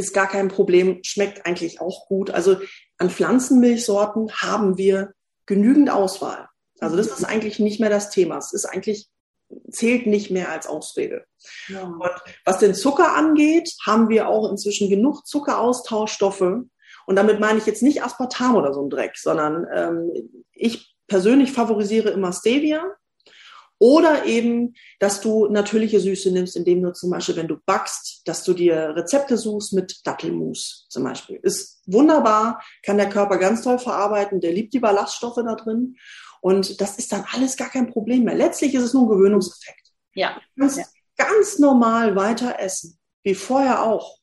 ist gar kein Problem, schmeckt eigentlich auch gut. Also an Pflanzenmilchsorten haben wir genügend Auswahl. Also das ist eigentlich nicht mehr das Thema. Es ist eigentlich zählt nicht mehr als Ausrede. Ja. Und was den Zucker angeht, haben wir auch inzwischen genug Zuckeraustauschstoffe. Und damit meine ich jetzt nicht Aspartam oder so ein Dreck, sondern ähm, ich persönlich favorisiere immer Stevia. Oder eben, dass du natürliche Süße nimmst, indem du zum Beispiel, wenn du backst, dass du dir Rezepte suchst mit Dattelmus zum Beispiel. Ist wunderbar, kann der Körper ganz toll verarbeiten, der liebt die Ballaststoffe da drin. Und das ist dann alles gar kein Problem mehr. Letztlich ist es nur ein Gewöhnungseffekt. Ja. Du kannst ja. ganz normal weiter essen, wie vorher auch.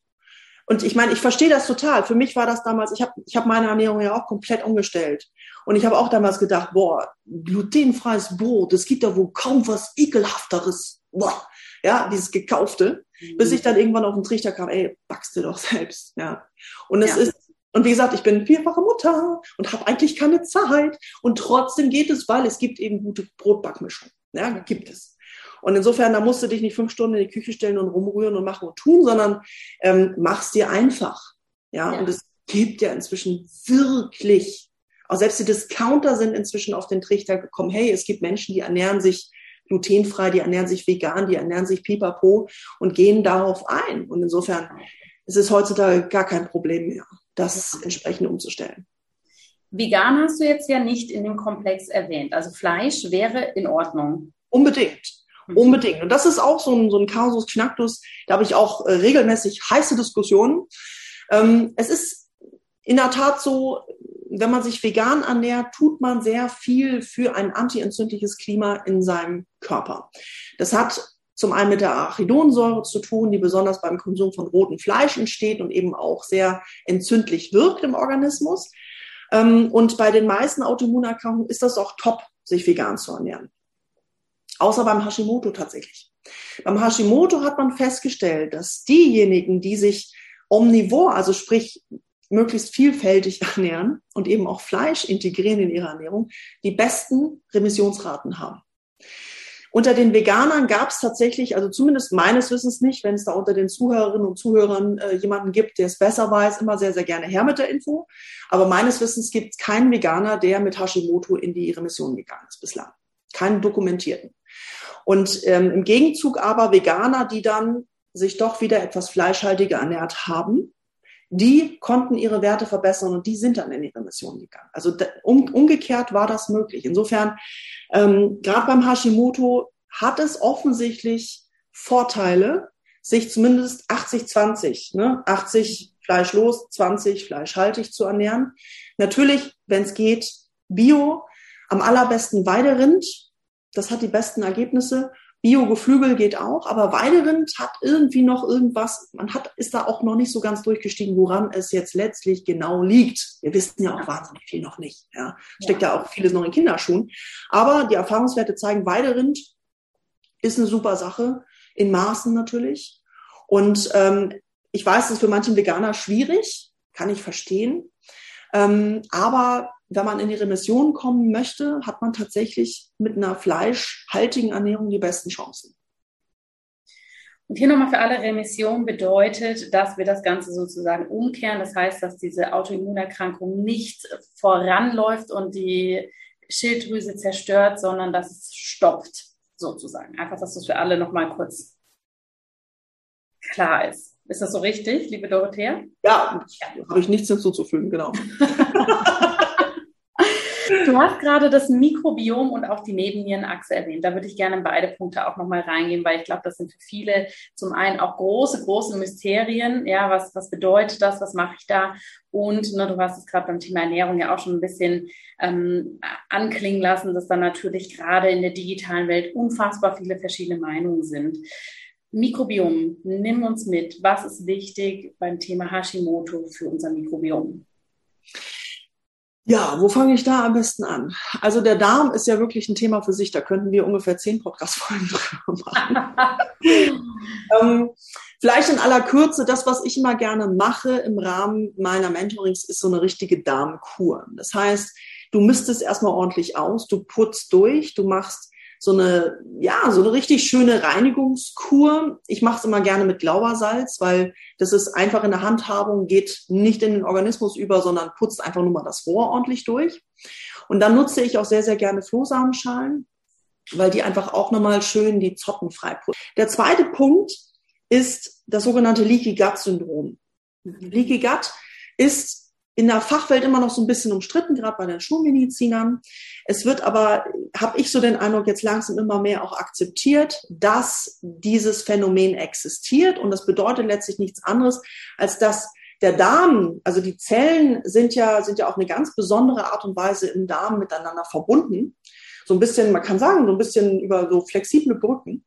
Und ich meine, ich verstehe das total. Für mich war das damals, ich habe ich hab meine Ernährung ja auch komplett umgestellt. Und ich habe auch damals gedacht, boah, glutenfreies Brot, es gibt da wohl kaum was ekelhafteres. Boah, ja, dieses gekaufte, mhm. bis ich dann irgendwann auf den Trichter kam, ey, backst du doch selbst, ja. Und es ja. ist und wie gesagt, ich bin vierfache Mutter und habe eigentlich keine Zeit. Und trotzdem geht es, weil es gibt eben gute Brotbackmischung. Ja, gibt es. Und insofern, da musst du dich nicht fünf Stunden in die Küche stellen und rumrühren und machen und tun, sondern ähm, mach's dir einfach. Ja, ja. und es gibt ja inzwischen wirklich, auch selbst die Discounter sind inzwischen auf den Trichter gekommen, hey, es gibt Menschen, die ernähren sich glutenfrei, die ernähren sich vegan, die ernähren sich pipapo und gehen darauf ein. Und insofern ist es heutzutage gar kein Problem mehr das entsprechend umzustellen. Vegan hast du jetzt ja nicht in dem Komplex erwähnt. Also Fleisch wäre in Ordnung. Unbedingt. Unbedingt. Und das ist auch so ein, so ein Kasus Knacktus. Da habe ich auch äh, regelmäßig heiße Diskussionen. Ähm, es ist in der Tat so, wenn man sich vegan ernährt, tut man sehr viel für ein antientzündliches Klima in seinem Körper. Das hat zum einen mit der Arachidonsäure zu tun, die besonders beim Konsum von rotem Fleisch entsteht und eben auch sehr entzündlich wirkt im Organismus. Ähm, und bei den meisten Autoimmunerkrankungen ist das auch top, sich vegan zu ernähren. Außer beim Hashimoto tatsächlich. Beim Hashimoto hat man festgestellt, dass diejenigen, die sich omnivor, also sprich möglichst vielfältig ernähren und eben auch Fleisch integrieren in ihre Ernährung, die besten Remissionsraten haben. Unter den Veganern gab es tatsächlich, also zumindest meines Wissens nicht, wenn es da unter den Zuhörerinnen und Zuhörern äh, jemanden gibt, der es besser weiß, immer sehr, sehr gerne her mit der Info. Aber meines Wissens gibt es keinen Veganer, der mit Hashimoto in die Remission gegangen ist bislang. Keinen dokumentierten. Und ähm, im Gegenzug aber Veganer, die dann sich doch wieder etwas fleischhaltiger ernährt haben, die konnten ihre Werte verbessern und die sind dann in die Remission gegangen. Also um, umgekehrt war das möglich. Insofern, ähm, gerade beim Hashimoto hat es offensichtlich Vorteile, sich zumindest 80-20, ne? 80 fleischlos, 20 fleischhaltig zu ernähren. Natürlich, wenn es geht, Bio, am allerbesten Weiderind, das hat die besten Ergebnisse. Bio-Geflügel geht auch, aber Weiderind hat irgendwie noch irgendwas, man hat, ist da auch noch nicht so ganz durchgestiegen, woran es jetzt letztlich genau liegt. Wir wissen ja auch wahnsinnig viel noch nicht. Ja. Steckt ja. ja auch vieles noch in Kinderschuhen. Aber die Erfahrungswerte zeigen, Weiderind ist eine super Sache, in Maßen natürlich. Und ähm, ich weiß, es ist für manchen Veganer schwierig, kann ich verstehen. Ähm, aber wenn man in die Remission kommen möchte, hat man tatsächlich mit einer fleischhaltigen Ernährung die besten Chancen. Und hier nochmal für alle Remission bedeutet, dass wir das Ganze sozusagen umkehren. Das heißt, dass diese Autoimmunerkrankung nicht voranläuft und die Schilddrüse zerstört, sondern dass es stoppt, sozusagen. Einfach, dass das für alle nochmal kurz klar ist. Ist das so richtig, liebe Dorothea? Ja, ja. habe ich nichts hinzuzufügen, genau. Du hast gerade das Mikrobiom und auch die Nebennierenachse erwähnt. Da würde ich gerne in beide Punkte auch nochmal reingehen, weil ich glaube, das sind für viele zum einen auch große, große Mysterien. Ja, was, was bedeutet das? Was mache ich da? Und ne, du hast es gerade beim Thema Ernährung ja auch schon ein bisschen ähm, anklingen lassen, dass da natürlich gerade in der digitalen Welt unfassbar viele verschiedene Meinungen sind. Mikrobiom, nimm uns mit. Was ist wichtig beim Thema Hashimoto für unser Mikrobiom? Ja, wo fange ich da am besten an? Also der Darm ist ja wirklich ein Thema für sich. Da könnten wir ungefähr zehn Podcast-Folgen drüber machen. ähm, vielleicht in aller Kürze, das, was ich immer gerne mache im Rahmen meiner Mentorings, ist so eine richtige Darmkur. Das heißt, du misstest erstmal ordentlich aus, du putzt durch, du machst so eine, ja, so eine richtig schöne Reinigungskur. Ich mache es immer gerne mit Glaubersalz, weil das ist einfach in der Handhabung, geht nicht in den Organismus über, sondern putzt einfach nur mal das Rohr ordentlich durch. Und dann nutze ich auch sehr, sehr gerne Flohsamenschalen. weil die einfach auch nochmal schön die Zotten freiputzen. Der zweite Punkt ist das sogenannte Leaky Gut Syndrom. Leaky Gut ist in der Fachwelt immer noch so ein bisschen umstritten, gerade bei den Schulmedizinern. Es wird aber, habe ich so den Eindruck, jetzt langsam immer mehr auch akzeptiert, dass dieses Phänomen existiert. Und das bedeutet letztlich nichts anderes, als dass der Darm, also die Zellen sind ja, sind ja auf eine ganz besondere Art und Weise im Darm miteinander verbunden. So ein bisschen, man kann sagen, so ein bisschen über so flexible Brücken.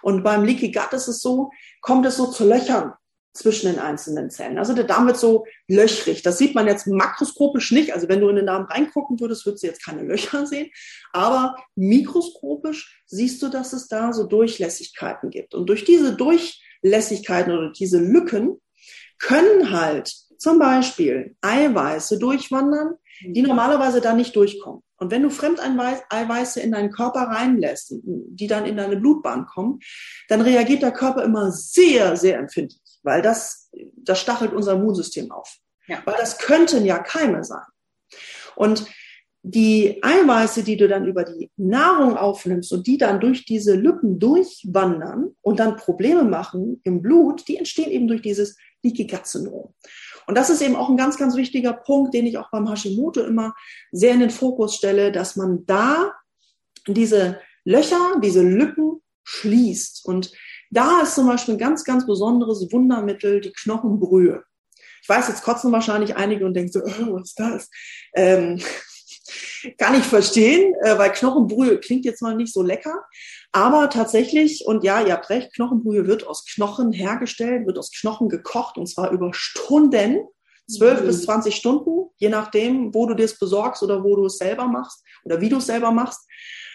Und beim Leaky Gut ist es so, kommt es so zu Löchern zwischen den einzelnen Zellen. Also der Darm wird so löchrig. Das sieht man jetzt makroskopisch nicht. Also wenn du in den Darm reingucken würdest, würdest du jetzt keine Löcher sehen. Aber mikroskopisch siehst du, dass es da so Durchlässigkeiten gibt. Und durch diese Durchlässigkeiten oder diese Lücken können halt zum Beispiel Eiweiße durchwandern, die normalerweise da nicht durchkommen. Und wenn du Fremdeiweiße in deinen Körper reinlässt, die dann in deine Blutbahn kommen, dann reagiert der Körper immer sehr, sehr empfindlich weil das, das stachelt unser Immunsystem auf. Ja. Weil das könnten ja Keime sein. Und die Eiweiße, die du dann über die Nahrung aufnimmst und die dann durch diese Lücken durchwandern und dann Probleme machen im Blut, die entstehen eben durch dieses Leaky Gut Syndrom. Und das ist eben auch ein ganz, ganz wichtiger Punkt, den ich auch beim Hashimoto immer sehr in den Fokus stelle, dass man da diese Löcher, diese Lücken schließt. Und da ist zum Beispiel ein ganz, ganz besonderes Wundermittel die Knochenbrühe. Ich weiß, jetzt kotzen wahrscheinlich einige und denken so, oh, was ist das? Ähm, kann ich verstehen, äh, weil Knochenbrühe klingt jetzt mal nicht so lecker. Aber tatsächlich, und ja, ihr habt recht, Knochenbrühe wird aus Knochen hergestellt, wird aus Knochen gekocht und zwar über Stunden, zwölf mhm. bis zwanzig Stunden, je nachdem, wo du dir es besorgst oder wo du es selber machst oder wie du es selber machst.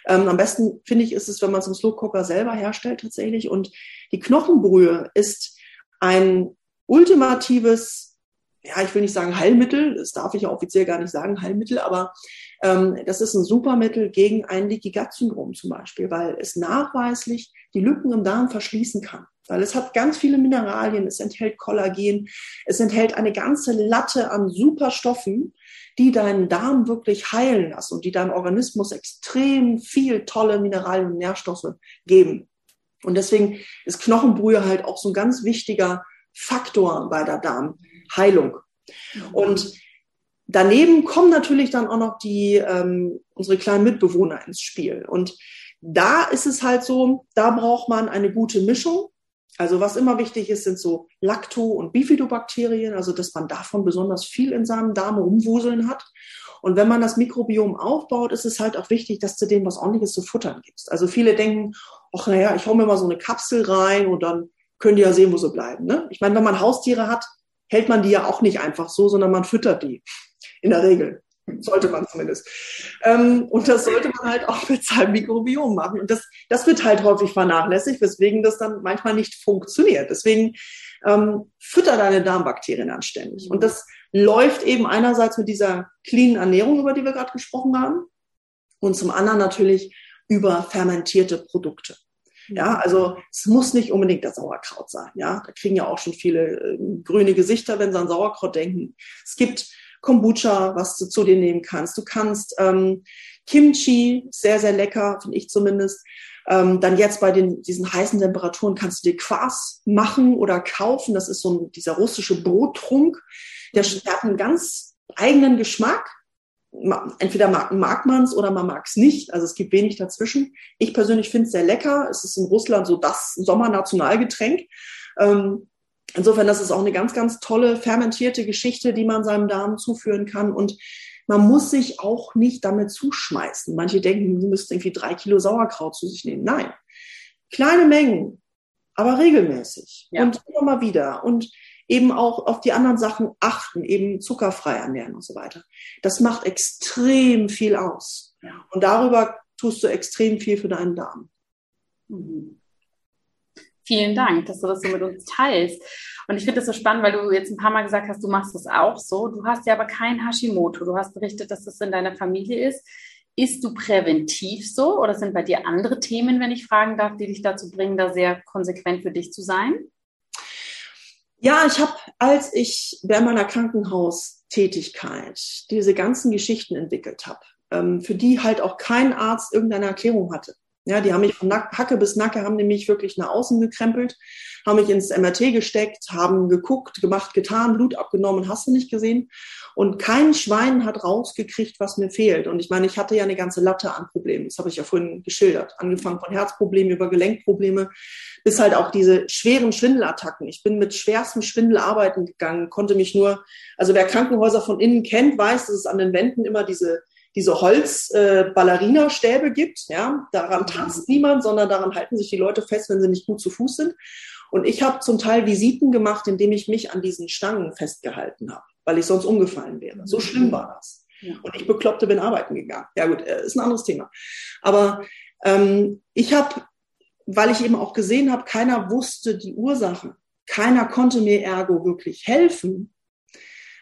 Ähm, am besten finde ich ist es, wenn man es im Slow Cooker selber herstellt tatsächlich. Und die Knochenbrühe ist ein ultimatives, ja, ich will nicht sagen Heilmittel, das darf ich ja offiziell gar nicht sagen, Heilmittel, aber ähm, das ist ein Supermittel gegen ein Leaky Gut Syndrom zum Beispiel, weil es nachweislich die Lücken im Darm verschließen kann. Weil es hat ganz viele Mineralien, es enthält Kollagen, es enthält eine ganze Latte an Superstoffen, die deinen Darm wirklich heilen lassen und die deinem Organismus extrem viel tolle Mineralien und Nährstoffe geben. Und deswegen ist Knochenbrühe halt auch so ein ganz wichtiger Faktor bei der Darmheilung. Und daneben kommen natürlich dann auch noch die ähm, unsere kleinen Mitbewohner ins Spiel. Und da ist es halt so, da braucht man eine gute Mischung also was immer wichtig ist, sind so Lacto- und Bifidobakterien, also dass man davon besonders viel in seinem Darm rumwuseln hat. Und wenn man das Mikrobiom aufbaut, ist es halt auch wichtig, dass du denen was ordentliches zu futtern gibst. Also viele denken, ach naja, ich hau mir mal so eine Kapsel rein und dann können die ja sehen, wo sie bleiben. Ne? Ich meine, wenn man Haustiere hat, hält man die ja auch nicht einfach so, sondern man füttert die. In der Regel. Sollte man zumindest. Ähm, und das sollte man halt auch mit seinem Mikrobiom machen. Und das, das wird halt häufig vernachlässigt, weswegen das dann manchmal nicht funktioniert. Deswegen ähm, fütter deine Darmbakterien anständig. Und das läuft eben einerseits mit dieser cleanen Ernährung, über die wir gerade gesprochen haben, und zum anderen natürlich über fermentierte Produkte. Ja, also es muss nicht unbedingt das Sauerkraut sein. Ja, da kriegen ja auch schon viele äh, grüne Gesichter, wenn sie an Sauerkraut denken. Es gibt Kombucha, was du zu dir nehmen kannst. Du kannst ähm, Kimchi, sehr, sehr lecker, finde ich zumindest. Ähm, dann jetzt bei den, diesen heißen Temperaturen kannst du dir Quas machen oder kaufen. Das ist so ein, dieser russische Brottrunk. Der, der hat einen ganz eigenen Geschmack. Entweder mag, mag man es oder man mag es nicht. Also es gibt wenig dazwischen. Ich persönlich finde es sehr lecker. Es ist in Russland so das Sommernationalgetränk. Ähm, Insofern, das ist auch eine ganz, ganz tolle fermentierte Geschichte, die man seinem Darm zuführen kann. Und man muss sich auch nicht damit zuschmeißen. Manche denken, sie müssten irgendwie drei Kilo Sauerkraut zu sich nehmen. Nein. Kleine Mengen, aber regelmäßig. Ja. Und immer mal wieder. Und eben auch auf die anderen Sachen achten, eben zuckerfrei ernähren und so weiter. Das macht extrem viel aus. Ja. Und darüber tust du extrem viel für deinen Darm. Mhm. Vielen Dank, dass du das so mit uns teilst. Und ich finde das so spannend, weil du jetzt ein paar Mal gesagt hast, du machst das auch so. Du hast ja aber kein Hashimoto. Du hast berichtet, dass das in deiner Familie ist. Ist du präventiv so oder sind bei dir andere Themen, wenn ich fragen darf, die dich dazu bringen, da sehr konsequent für dich zu sein? Ja, ich habe, als ich bei meiner Krankenhaustätigkeit diese ganzen Geschichten entwickelt habe, ähm, für die halt auch kein Arzt irgendeine Erklärung hatte. Ja, die haben mich von Hacke bis Nacke, haben mich wirklich nach außen gekrempelt, haben mich ins MRT gesteckt, haben geguckt, gemacht, getan, Blut abgenommen, hast du nicht gesehen. Und kein Schwein hat rausgekriegt, was mir fehlt. Und ich meine, ich hatte ja eine ganze Latte an Problemen. Das habe ich ja vorhin geschildert. Angefangen von Herzproblemen über Gelenkprobleme bis halt auch diese schweren Schwindelattacken. Ich bin mit schwerstem Schwindel arbeiten gegangen, konnte mich nur, also wer Krankenhäuser von innen kennt, weiß, dass es an den Wänden immer diese diese Holz-Ballerina-Stäbe äh, gibt. Ja, daran mhm. tanzt niemand, sondern daran halten sich die Leute fest, wenn sie nicht gut zu Fuß sind. Und ich habe zum Teil Visiten gemacht, indem ich mich an diesen Stangen festgehalten habe, weil ich sonst umgefallen wäre. So schlimm war das. Ja. Und ich bekloppte bin arbeiten gegangen. Ja gut, äh, ist ein anderes Thema. Aber ähm, ich habe, weil ich eben auch gesehen habe, keiner wusste die Ursache. Keiner konnte mir ergo wirklich helfen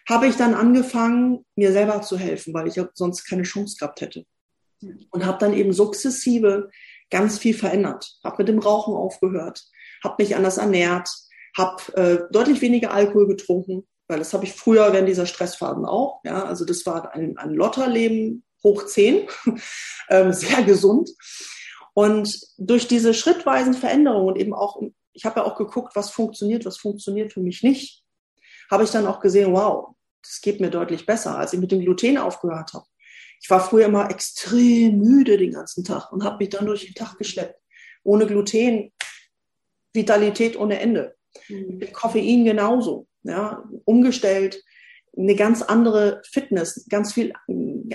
habe ich dann angefangen, mir selber zu helfen, weil ich sonst keine Chance gehabt hätte. Und habe dann eben sukzessive ganz viel verändert. Habe mit dem Rauchen aufgehört, habe mich anders ernährt, habe äh, deutlich weniger Alkohol getrunken, weil das habe ich früher während dieser Stressphasen auch. Ja, also das war ein, ein Lotterleben hoch zehn, ähm, sehr gesund. Und durch diese schrittweisen Veränderungen und eben auch, ich habe ja auch geguckt, was funktioniert, was funktioniert für mich nicht habe ich dann auch gesehen, wow, das geht mir deutlich besser, als ich mit dem Gluten aufgehört habe. Ich war früher immer extrem müde den ganzen Tag und habe mich dann durch den Tag geschleppt. Ohne Gluten, Vitalität ohne Ende. Mhm. Mit Koffein genauso. Ja, umgestellt, eine ganz andere Fitness, ganz viel,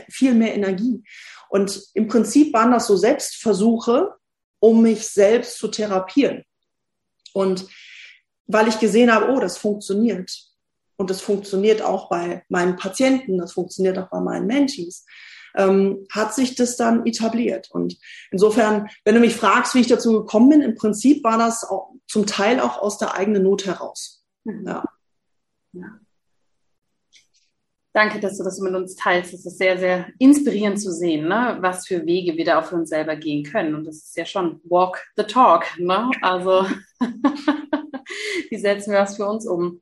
viel mehr Energie. Und im Prinzip waren das so Selbstversuche, um mich selbst zu therapieren. Und weil ich gesehen habe, oh, das funktioniert. Und das funktioniert auch bei meinen Patienten, das funktioniert auch bei meinen Mentees. Ähm, hat sich das dann etabliert. Und insofern, wenn du mich fragst, wie ich dazu gekommen bin, im Prinzip war das auch, zum Teil auch aus der eigenen Not heraus. Mhm. Ja. ja. Danke, dass du das mit uns teilst. Es ist sehr, sehr inspirierend zu sehen, ne? was für Wege wir da auch für uns selber gehen können. Und das ist ja schon Walk the Talk. Ne? Also, wie setzen wir was für uns um?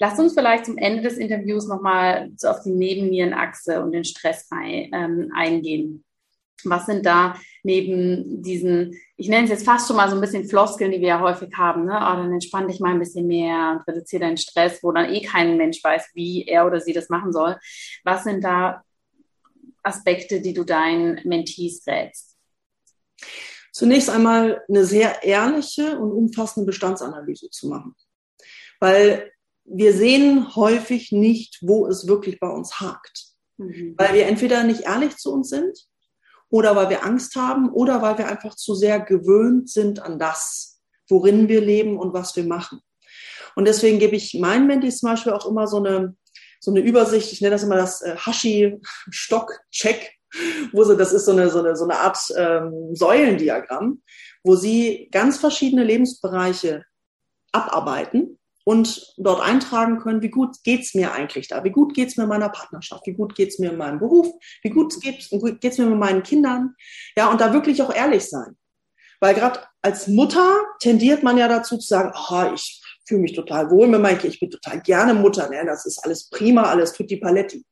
Lass uns vielleicht zum Ende des Interviews nochmal so auf die Nebennierenachse und den Stress ähm, eingehen. Was sind da neben diesen, ich nenne es jetzt fast schon mal so ein bisschen Floskeln, die wir ja häufig haben, ne? Oh, dann entspann dich mal ein bisschen mehr und reduziere deinen Stress, wo dann eh kein Mensch weiß, wie er oder sie das machen soll. Was sind da Aspekte, die du deinen Mentees rätst? Zunächst einmal eine sehr ehrliche und umfassende Bestandsanalyse zu machen. Weil wir sehen häufig nicht, wo es wirklich bei uns hakt. Mhm. Weil wir entweder nicht ehrlich zu uns sind oder weil wir Angst haben oder weil wir einfach zu sehr gewöhnt sind an das, worin wir leben und was wir machen. Und deswegen gebe ich meinen Mentis zum Beispiel auch immer so eine, so eine Übersicht, ich nenne das immer das äh, Hashi-Stock-Check, wo sie, das ist so eine, so eine, so eine Art ähm, Säulendiagramm, wo sie ganz verschiedene Lebensbereiche abarbeiten und dort eintragen können, wie gut geht's mir eigentlich da, wie gut geht's mir in meiner Partnerschaft, wie gut geht's mir in meinem Beruf, wie gut geht's, geht's mir mit meinen Kindern, ja, und da wirklich auch ehrlich sein. Weil gerade als Mutter tendiert man ja dazu zu sagen, oh, ich fühle mich total wohl mit meinem Kind, ich bin total gerne Mutter, ne? das ist alles prima, alles tut die Paletti.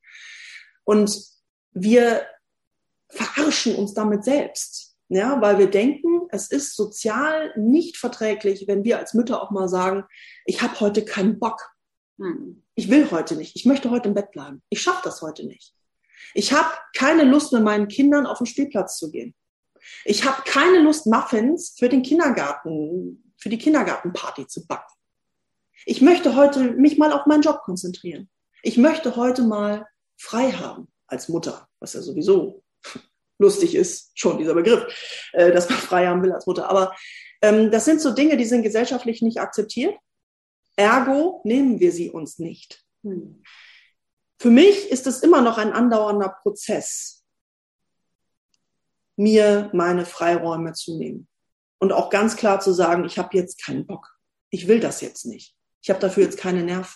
Und wir verarschen uns damit selbst. Ja, weil wir denken, es ist sozial nicht verträglich, wenn wir als Mütter auch mal sagen, ich habe heute keinen Bock. Ich will heute nicht. Ich möchte heute im Bett bleiben. Ich schaffe das heute nicht. Ich habe keine Lust, mit meinen Kindern auf den Spielplatz zu gehen. Ich habe keine Lust, Muffins für den Kindergarten, für die Kindergartenparty zu backen. Ich möchte heute mich mal auf meinen Job konzentrieren. Ich möchte heute mal frei haben als Mutter, was ja sowieso lustig ist, schon dieser Begriff, äh, dass man frei haben will als Mutter. Aber ähm, das sind so Dinge, die sind gesellschaftlich nicht akzeptiert. Ergo nehmen wir sie uns nicht. Hm. Für mich ist es immer noch ein andauernder Prozess, mir meine Freiräume zu nehmen. Und auch ganz klar zu sagen, ich habe jetzt keinen Bock. Ich will das jetzt nicht. Ich habe dafür jetzt keine Nerven.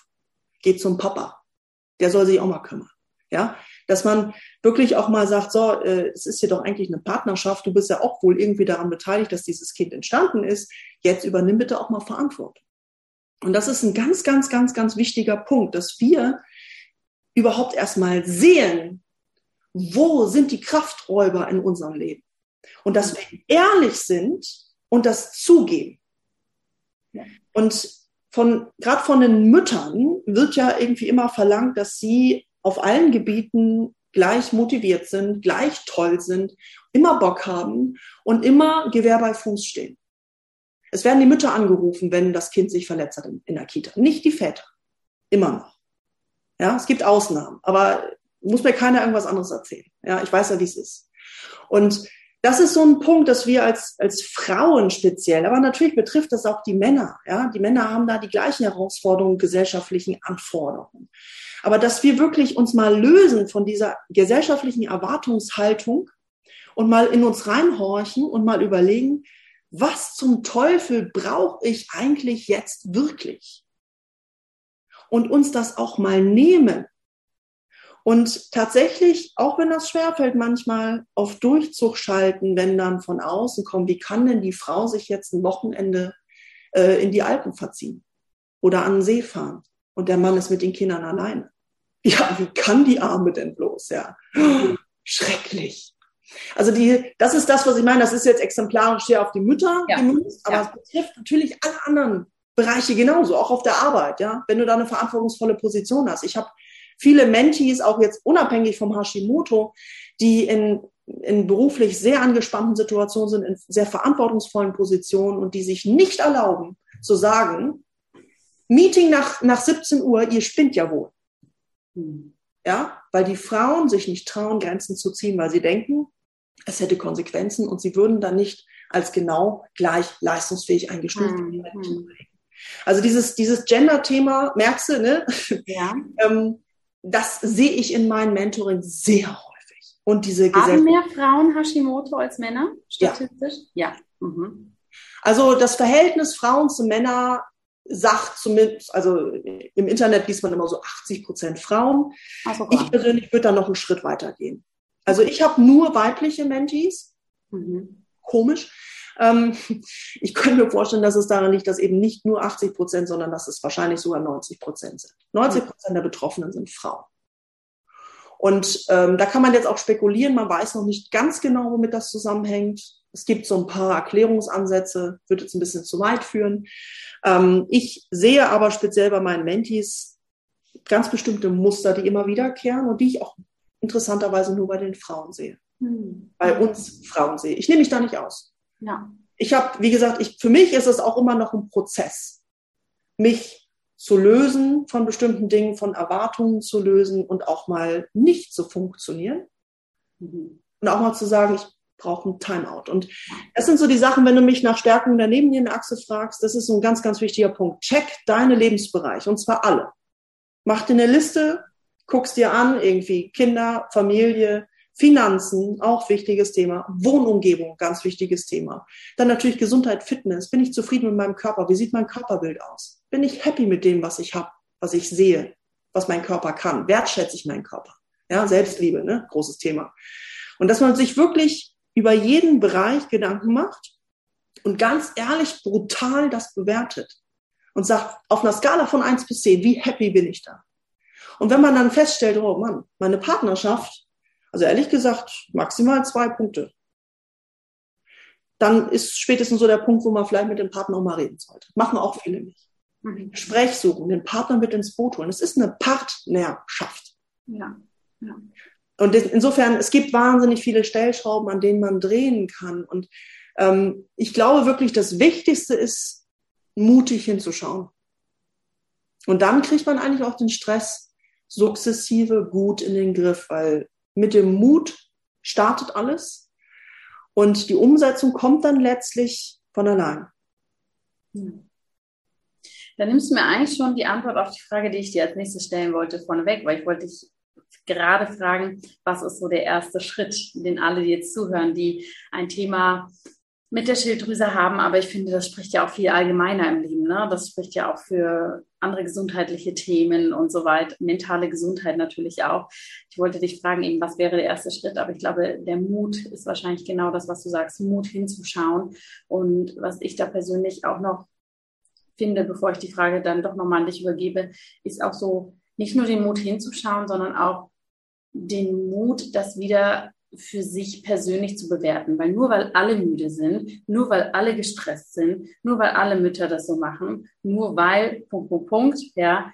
Geht zum Papa. Der soll sich auch mal kümmern. Ja, dass man wirklich auch mal sagt, so, äh, es ist hier doch eigentlich eine Partnerschaft, du bist ja auch wohl irgendwie daran beteiligt, dass dieses Kind entstanden ist, jetzt übernimm bitte auch mal Verantwortung. Und das ist ein ganz, ganz, ganz, ganz wichtiger Punkt, dass wir überhaupt erstmal sehen, wo sind die Krafträuber in unserem Leben? Und dass wir ehrlich sind und das zugeben. Ja. Und von, gerade von den Müttern wird ja irgendwie immer verlangt, dass sie auf allen Gebieten gleich motiviert sind, gleich toll sind, immer Bock haben und immer Gewehr bei Fuß stehen. Es werden die Mütter angerufen, wenn das Kind sich verletzt hat in, der Kita, nicht die Väter. Immer noch. Ja, es gibt Ausnahmen, aber muss mir keiner irgendwas anderes erzählen. Ja, ich weiß ja, wie es ist. Und das ist so ein Punkt, dass wir als, als Frauen speziell, aber natürlich betrifft das auch die Männer. Ja, die Männer haben da die gleichen Herausforderungen, gesellschaftlichen Anforderungen. Aber dass wir wirklich uns mal lösen von dieser gesellschaftlichen Erwartungshaltung und mal in uns reinhorchen und mal überlegen, was zum Teufel brauche ich eigentlich jetzt wirklich? Und uns das auch mal nehmen und tatsächlich, auch wenn das schwerfällt, manchmal auf Durchzug schalten, wenn dann von außen kommt, wie kann denn die Frau sich jetzt ein Wochenende äh, in die Alpen verziehen oder an den See fahren und der Mann ist mit den Kindern alleine? Ja, wie kann die Arme denn bloß, ja? Schrecklich. Also die, das ist das, was ich meine. Das ist jetzt exemplarisch hier auf die Mütter ja. gemünzt, aber ja. es betrifft natürlich alle anderen Bereiche genauso, auch auf der Arbeit, ja. Wenn du da eine verantwortungsvolle Position hast. Ich habe viele Mentees, auch jetzt unabhängig vom Hashimoto, die in, in beruflich sehr angespannten Situationen sind, in sehr verantwortungsvollen Positionen und die sich nicht erlauben zu sagen, Meeting nach, nach 17 Uhr, ihr spinnt ja wohl. Ja, weil die Frauen sich nicht trauen, Grenzen zu ziehen, weil sie denken, es hätte Konsequenzen und sie würden dann nicht als genau gleich leistungsfähig eingestuft werden. Hm. Also dieses, dieses Gender-Thema, merkst du, ne? Ja. ähm, das sehe ich in meinem Mentoring sehr häufig. Und diese Haben mehr Frauen Hashimoto als Männer, statistisch? Ja. ja. Mhm. Also das Verhältnis Frauen zu Männern sagt zumindest, also im Internet liest man immer so 80 Prozent Frauen. So, ich persönlich würde da noch einen Schritt weiter gehen. Also ich habe nur weibliche Mentees. Mhm. Komisch. Ähm, ich könnte mir vorstellen, dass es daran liegt, dass eben nicht nur 80 Prozent, sondern dass es wahrscheinlich sogar 90 Prozent sind. 90 Prozent der Betroffenen sind Frauen. Und ähm, da kann man jetzt auch spekulieren, man weiß noch nicht ganz genau, womit das zusammenhängt. Es gibt so ein paar Erklärungsansätze, würde jetzt ein bisschen zu weit führen. Ähm, ich sehe aber speziell bei meinen Mentees ganz bestimmte Muster, die immer wiederkehren und die ich auch interessanterweise nur bei den Frauen sehe. Hm. Bei uns Frauen sehe. Ich nehme mich da nicht aus. Ja. Ich habe, wie gesagt, ich, für mich ist es auch immer noch ein Prozess, mich zu lösen von bestimmten Dingen, von Erwartungen zu lösen und auch mal nicht zu funktionieren. Mhm. Und auch mal zu sagen, ich brauche ein Timeout. Und das sind so die Sachen, wenn du mich nach Stärkung der Nebennierenachse fragst, das ist ein ganz, ganz wichtiger Punkt. Check deine Lebensbereiche und zwar alle. Mach dir eine Liste, guckst dir an, irgendwie Kinder, Familie, Finanzen, auch wichtiges Thema. Wohnumgebung, ganz wichtiges Thema. Dann natürlich Gesundheit, Fitness. Bin ich zufrieden mit meinem Körper? Wie sieht mein Körperbild aus? Bin ich happy mit dem, was ich habe, was ich sehe, was mein Körper kann? Wertschätze ich meinen Körper? Ja, Selbstliebe, ne? großes Thema. Und dass man sich wirklich über jeden Bereich Gedanken macht und ganz ehrlich, brutal das bewertet und sagt, auf einer Skala von eins bis zehn, wie happy bin ich da? Und wenn man dann feststellt, oh Mann, meine Partnerschaft also ehrlich gesagt, maximal zwei Punkte. Dann ist spätestens so der Punkt, wo man vielleicht mit dem Partner auch mal reden sollte. Machen auch viele nicht. Mhm. Gespräch suchen, den Partner mit ins Boot holen. Es ist eine Partnerschaft. Ja. ja. Und insofern, es gibt wahnsinnig viele Stellschrauben, an denen man drehen kann. Und ähm, ich glaube wirklich, das Wichtigste ist, mutig hinzuschauen. Und dann kriegt man eigentlich auch den Stress sukzessive gut in den Griff, weil mit dem Mut startet alles und die Umsetzung kommt dann letztlich von allein. Hm. Da nimmst du mir eigentlich schon die Antwort auf die Frage, die ich dir als nächstes stellen wollte, vorneweg, weil ich wollte dich gerade fragen, was ist so der erste Schritt, den alle, die jetzt zuhören, die ein Thema mit der Schilddrüse haben, aber ich finde, das spricht ja auch viel allgemeiner im Leben. Ne? Das spricht ja auch für andere gesundheitliche Themen und so weiter, mentale Gesundheit natürlich auch. Ich wollte dich fragen, eben, was wäre der erste Schritt? Aber ich glaube, der Mut ist wahrscheinlich genau das, was du sagst, Mut hinzuschauen. Und was ich da persönlich auch noch finde, bevor ich die Frage dann doch nochmal an dich übergebe, ist auch so, nicht nur den Mut hinzuschauen, sondern auch den Mut, das wieder für sich persönlich zu bewerten, weil nur weil alle müde sind, nur weil alle gestresst sind, nur weil alle Mütter das so machen, nur weil Punkt Punkt Punkt, ja,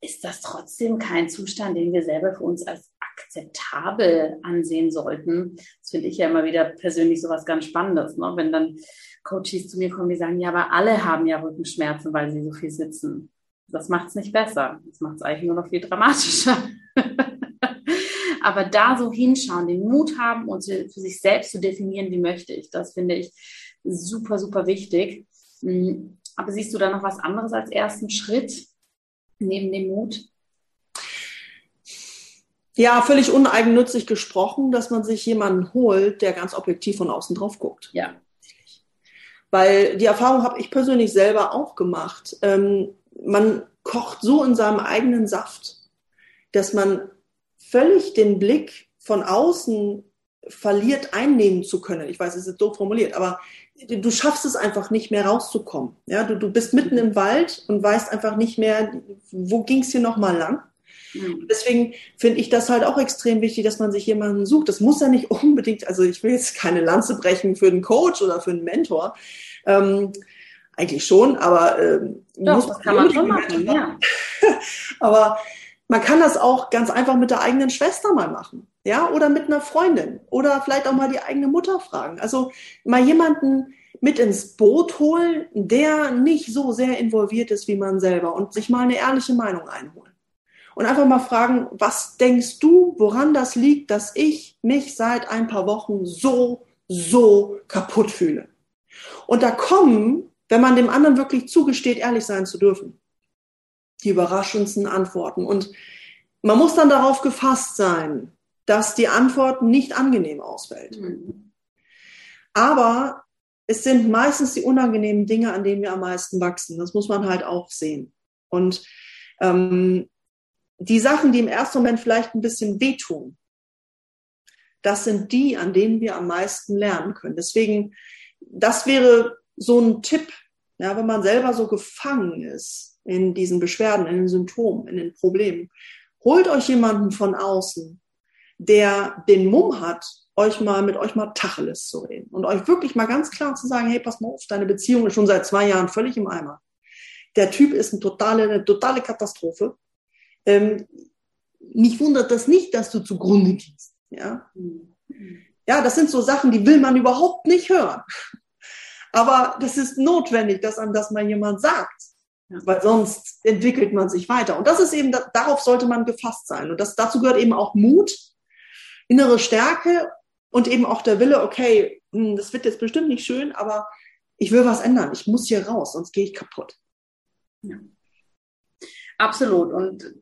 ist das trotzdem kein Zustand, den wir selber für uns als akzeptabel ansehen sollten. Das finde ich ja immer wieder persönlich so was ganz Spannendes, ne? wenn dann Coaches zu mir kommen, die sagen, ja, aber alle haben ja Rückenschmerzen, weil sie so viel sitzen. Das macht es nicht besser. Das macht es eigentlich nur noch viel dramatischer. aber da so hinschauen, den Mut haben und für sich selbst zu definieren, wie möchte ich, das finde ich super, super wichtig. Hm, aber siehst du da noch was anderes als ersten Schritt neben dem Mut? Ja, völlig uneigennützig gesprochen, dass man sich jemanden holt, der ganz objektiv von außen drauf guckt. Ja. Weil die Erfahrung habe ich persönlich selber auch gemacht. Ähm, man kocht so in seinem eigenen Saft, dass man völlig den Blick von außen verliert, einnehmen zu können. Ich weiß, es ist doof formuliert, aber du schaffst es einfach nicht mehr rauszukommen. Ja, du, du bist mitten im Wald und weißt einfach nicht mehr, wo ging es hier nochmal lang. Mhm. Deswegen finde ich das halt auch extrem wichtig, dass man sich jemanden sucht. Das muss ja nicht unbedingt, also ich will jetzt keine Lanze brechen für einen Coach oder für einen Mentor. Ähm, eigentlich schon, aber ähm, Doch, muss das kann man schon machen, ja. aber man kann das auch ganz einfach mit der eigenen Schwester mal machen, ja, oder mit einer Freundin oder vielleicht auch mal die eigene Mutter fragen. Also mal jemanden mit ins Boot holen, der nicht so sehr involviert ist wie man selber und sich mal eine ehrliche Meinung einholen. Und einfach mal fragen, was denkst du, woran das liegt, dass ich mich seit ein paar Wochen so, so kaputt fühle? Und da kommen, wenn man dem anderen wirklich zugesteht, ehrlich sein zu dürfen, die überraschendsten Antworten. Und man muss dann darauf gefasst sein, dass die Antwort nicht angenehm ausfällt. Mhm. Aber es sind meistens die unangenehmen Dinge, an denen wir am meisten wachsen. Das muss man halt auch sehen. Und ähm, die Sachen, die im ersten Moment vielleicht ein bisschen wehtun, das sind die, an denen wir am meisten lernen können. Deswegen, das wäre so ein Tipp, ja, wenn man selber so gefangen ist in diesen Beschwerden, in den Symptomen, in den Problemen. Holt euch jemanden von außen, der den Mumm hat, euch mal mit euch mal Tacheles zu reden und euch wirklich mal ganz klar zu sagen, hey, pass mal auf, deine Beziehung ist schon seit zwei Jahren völlig im Eimer. Der Typ ist eine totale, eine totale Katastrophe. Ähm, mich wundert das nicht, dass du zugrunde gehst. Ja? ja, das sind so Sachen, die will man überhaupt nicht hören. Aber das ist notwendig, dass einem das mal jemand sagt. Ja. Weil sonst entwickelt man sich weiter. Und das ist eben, darauf sollte man gefasst sein. Und das, dazu gehört eben auch Mut, innere Stärke und eben auch der Wille, okay, hm, das wird jetzt bestimmt nicht schön, aber ich will was ändern. Ich muss hier raus, sonst gehe ich kaputt. Ja. Absolut. Und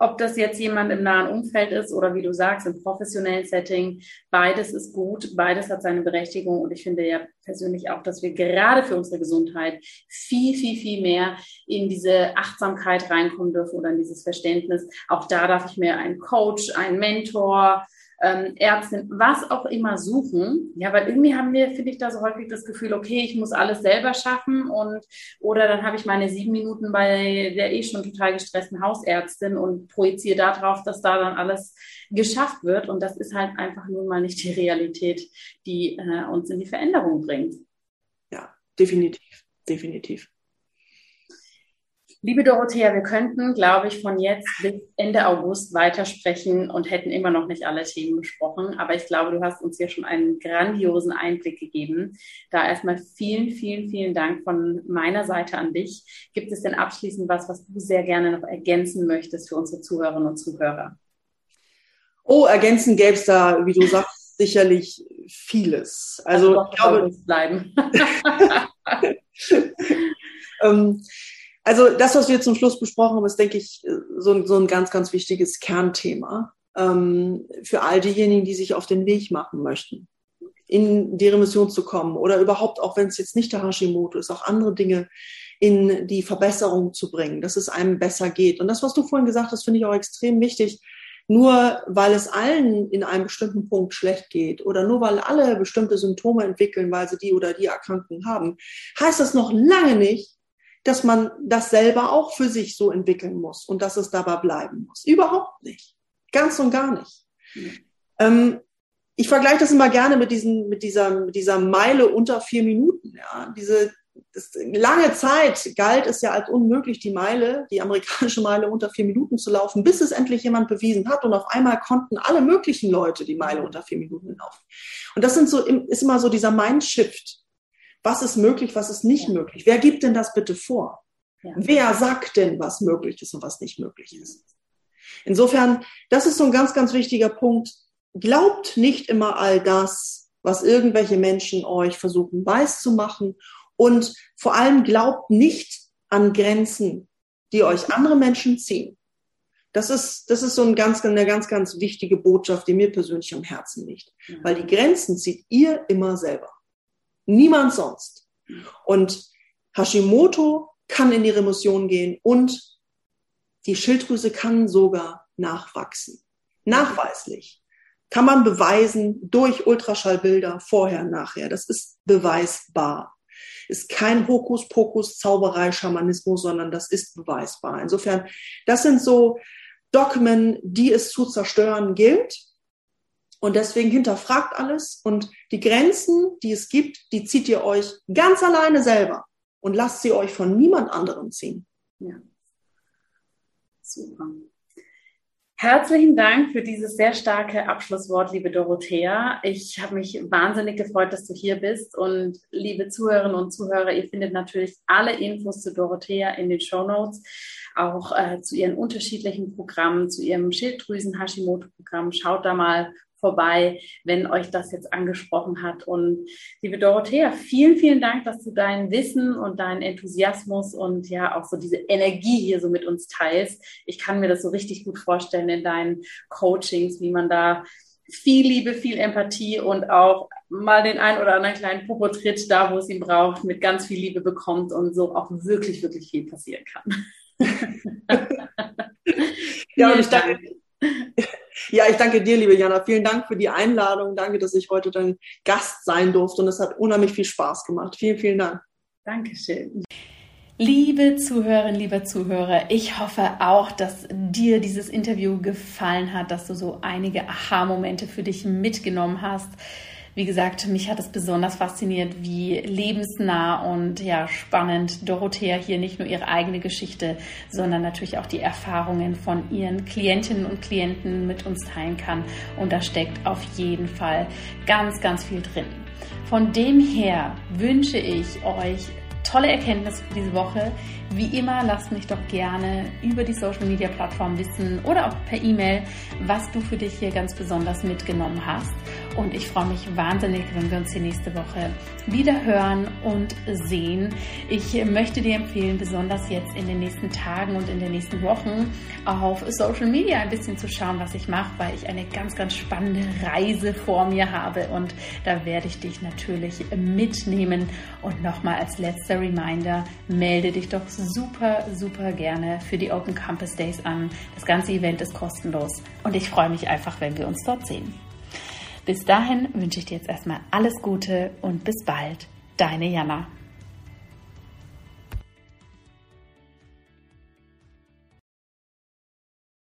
ob das jetzt jemand im nahen Umfeld ist oder wie du sagst, im professionellen Setting, beides ist gut, beides hat seine Berechtigung und ich finde ja persönlich auch, dass wir gerade für unsere Gesundheit viel, viel, viel mehr in diese Achtsamkeit reinkommen dürfen oder in dieses Verständnis. Auch da darf ich mir einen Coach, einen Mentor, ähm, Ärztin, was auch immer suchen. Ja, weil irgendwie haben wir, finde ich, da so häufig das Gefühl, okay, ich muss alles selber schaffen und oder dann habe ich meine sieben Minuten bei der eh schon total gestressten Hausärztin und projiziere darauf, dass da dann alles geschafft wird. Und das ist halt einfach nun mal nicht die Realität, die äh, uns in die Veränderung bringt. Ja, definitiv, definitiv. Liebe Dorothea, wir könnten, glaube ich, von jetzt bis Ende August weitersprechen und hätten immer noch nicht alle Themen besprochen. Aber ich glaube, du hast uns hier schon einen grandiosen Einblick gegeben. Da erstmal vielen, vielen, vielen Dank von meiner Seite an dich. Gibt es denn abschließend was, was du sehr gerne noch ergänzen möchtest für unsere Zuhörerinnen und Zuhörer? Oh, ergänzen gäbe es da, wie du sagst, sicherlich vieles. Also, also ich glaube, bleiben. ähm, also das, was wir zum Schluss besprochen haben, ist, denke ich, so, ein, so ein ganz, ganz wichtiges Kernthema ähm, für all diejenigen, die sich auf den Weg machen möchten, in die Remission zu kommen oder überhaupt, auch wenn es jetzt nicht der Hashimoto ist, auch andere Dinge in die Verbesserung zu bringen, dass es einem besser geht. Und das, was du vorhin gesagt hast, finde ich auch extrem wichtig. Nur weil es allen in einem bestimmten Punkt schlecht geht oder nur weil alle bestimmte Symptome entwickeln, weil sie die oder die Erkrankung haben, heißt das noch lange nicht, dass man das selber auch für sich so entwickeln muss und dass es dabei bleiben muss. Überhaupt nicht. Ganz und gar nicht. Ähm, ich vergleiche das immer gerne mit, diesen, mit, dieser, mit dieser Meile unter vier Minuten. Ja. Diese, das, lange Zeit galt es ja als unmöglich, die Meile, die amerikanische Meile unter vier Minuten zu laufen, bis es endlich jemand bewiesen hat. Und auf einmal konnten alle möglichen Leute die Meile unter vier Minuten laufen. Und das sind so, ist immer so dieser Mindshift. Was ist möglich, was ist nicht ja. möglich? Wer gibt denn das bitte vor? Ja. Wer sagt denn, was möglich ist und was nicht möglich ist? Insofern, das ist so ein ganz, ganz wichtiger Punkt. Glaubt nicht immer all das, was irgendwelche Menschen euch versuchen weiß zu machen und vor allem glaubt nicht an Grenzen, die euch andere Menschen ziehen. Das ist, das ist so ein ganz, eine ganz, ganz wichtige Botschaft, die mir persönlich am Herzen liegt. Ja. Weil die Grenzen zieht ihr immer selber. Niemand sonst. Und Hashimoto kann in die Remission gehen und die Schilddrüse kann sogar nachwachsen. Nachweislich. Kann man beweisen durch Ultraschallbilder vorher, nachher. Das ist beweisbar ist kein Hokuspokus, Zauberei, Schamanismus, sondern das ist beweisbar. Insofern, das sind so Dogmen, die es zu zerstören gilt. Und deswegen hinterfragt alles und die Grenzen, die es gibt, die zieht ihr euch ganz alleine selber und lasst sie euch von niemand anderem ziehen. Ja. Super. Herzlichen Dank für dieses sehr starke Abschlusswort, liebe Dorothea. Ich habe mich wahnsinnig gefreut, dass du hier bist. Und liebe Zuhörerinnen und Zuhörer, ihr findet natürlich alle Infos zu Dorothea in den Show Notes, auch äh, zu ihren unterschiedlichen Programmen, zu ihrem Schilddrüsen-Hashimoto-Programm. Schaut da mal vorbei, wenn euch das jetzt angesprochen hat. Und liebe Dorothea, vielen, vielen Dank, dass du dein Wissen und deinen Enthusiasmus und ja auch so diese Energie hier so mit uns teilst. Ich kann mir das so richtig gut vorstellen in deinen Coachings, wie man da viel Liebe, viel Empathie und auch mal den ein oder anderen kleinen Popo-Tritt da, wo es ihn braucht, mit ganz viel Liebe bekommt und so auch wirklich, wirklich viel passieren kann. ja, und ich danke, ja, ich danke dir, liebe Jana. Vielen Dank für die Einladung. Danke, dass ich heute dein Gast sein durfte und es hat unheimlich viel Spaß gemacht. Vielen, vielen Dank. Dankeschön. Liebe Zuhörerinnen, lieber Zuhörer, ich hoffe auch, dass dir dieses Interview gefallen hat, dass du so einige Aha-Momente für dich mitgenommen hast wie gesagt, mich hat es besonders fasziniert, wie lebensnah und ja spannend Dorothea hier nicht nur ihre eigene Geschichte, sondern natürlich auch die Erfahrungen von ihren Klientinnen und Klienten mit uns teilen kann. Und da steckt auf jeden Fall ganz, ganz viel drin. Von dem her wünsche ich euch tolle Erkenntnisse für diese Woche. Wie immer, lasst mich doch gerne über die Social Media Plattform wissen oder auch per E-Mail, was du für dich hier ganz besonders mitgenommen hast. Und ich freue mich wahnsinnig, wenn wir uns hier nächste Woche wieder hören und sehen. Ich möchte dir empfehlen, besonders jetzt in den nächsten Tagen und in den nächsten Wochen auf Social Media ein bisschen zu schauen, was ich mache, weil ich eine ganz, ganz spannende Reise vor mir habe. Und da werde ich dich natürlich mitnehmen. Und nochmal als letzter Reminder, melde dich doch super, super gerne für die Open Campus Days an. Das ganze Event ist kostenlos. Und ich freue mich einfach, wenn wir uns dort sehen. Bis dahin wünsche ich dir jetzt erstmal alles Gute und bis bald. Deine Jana.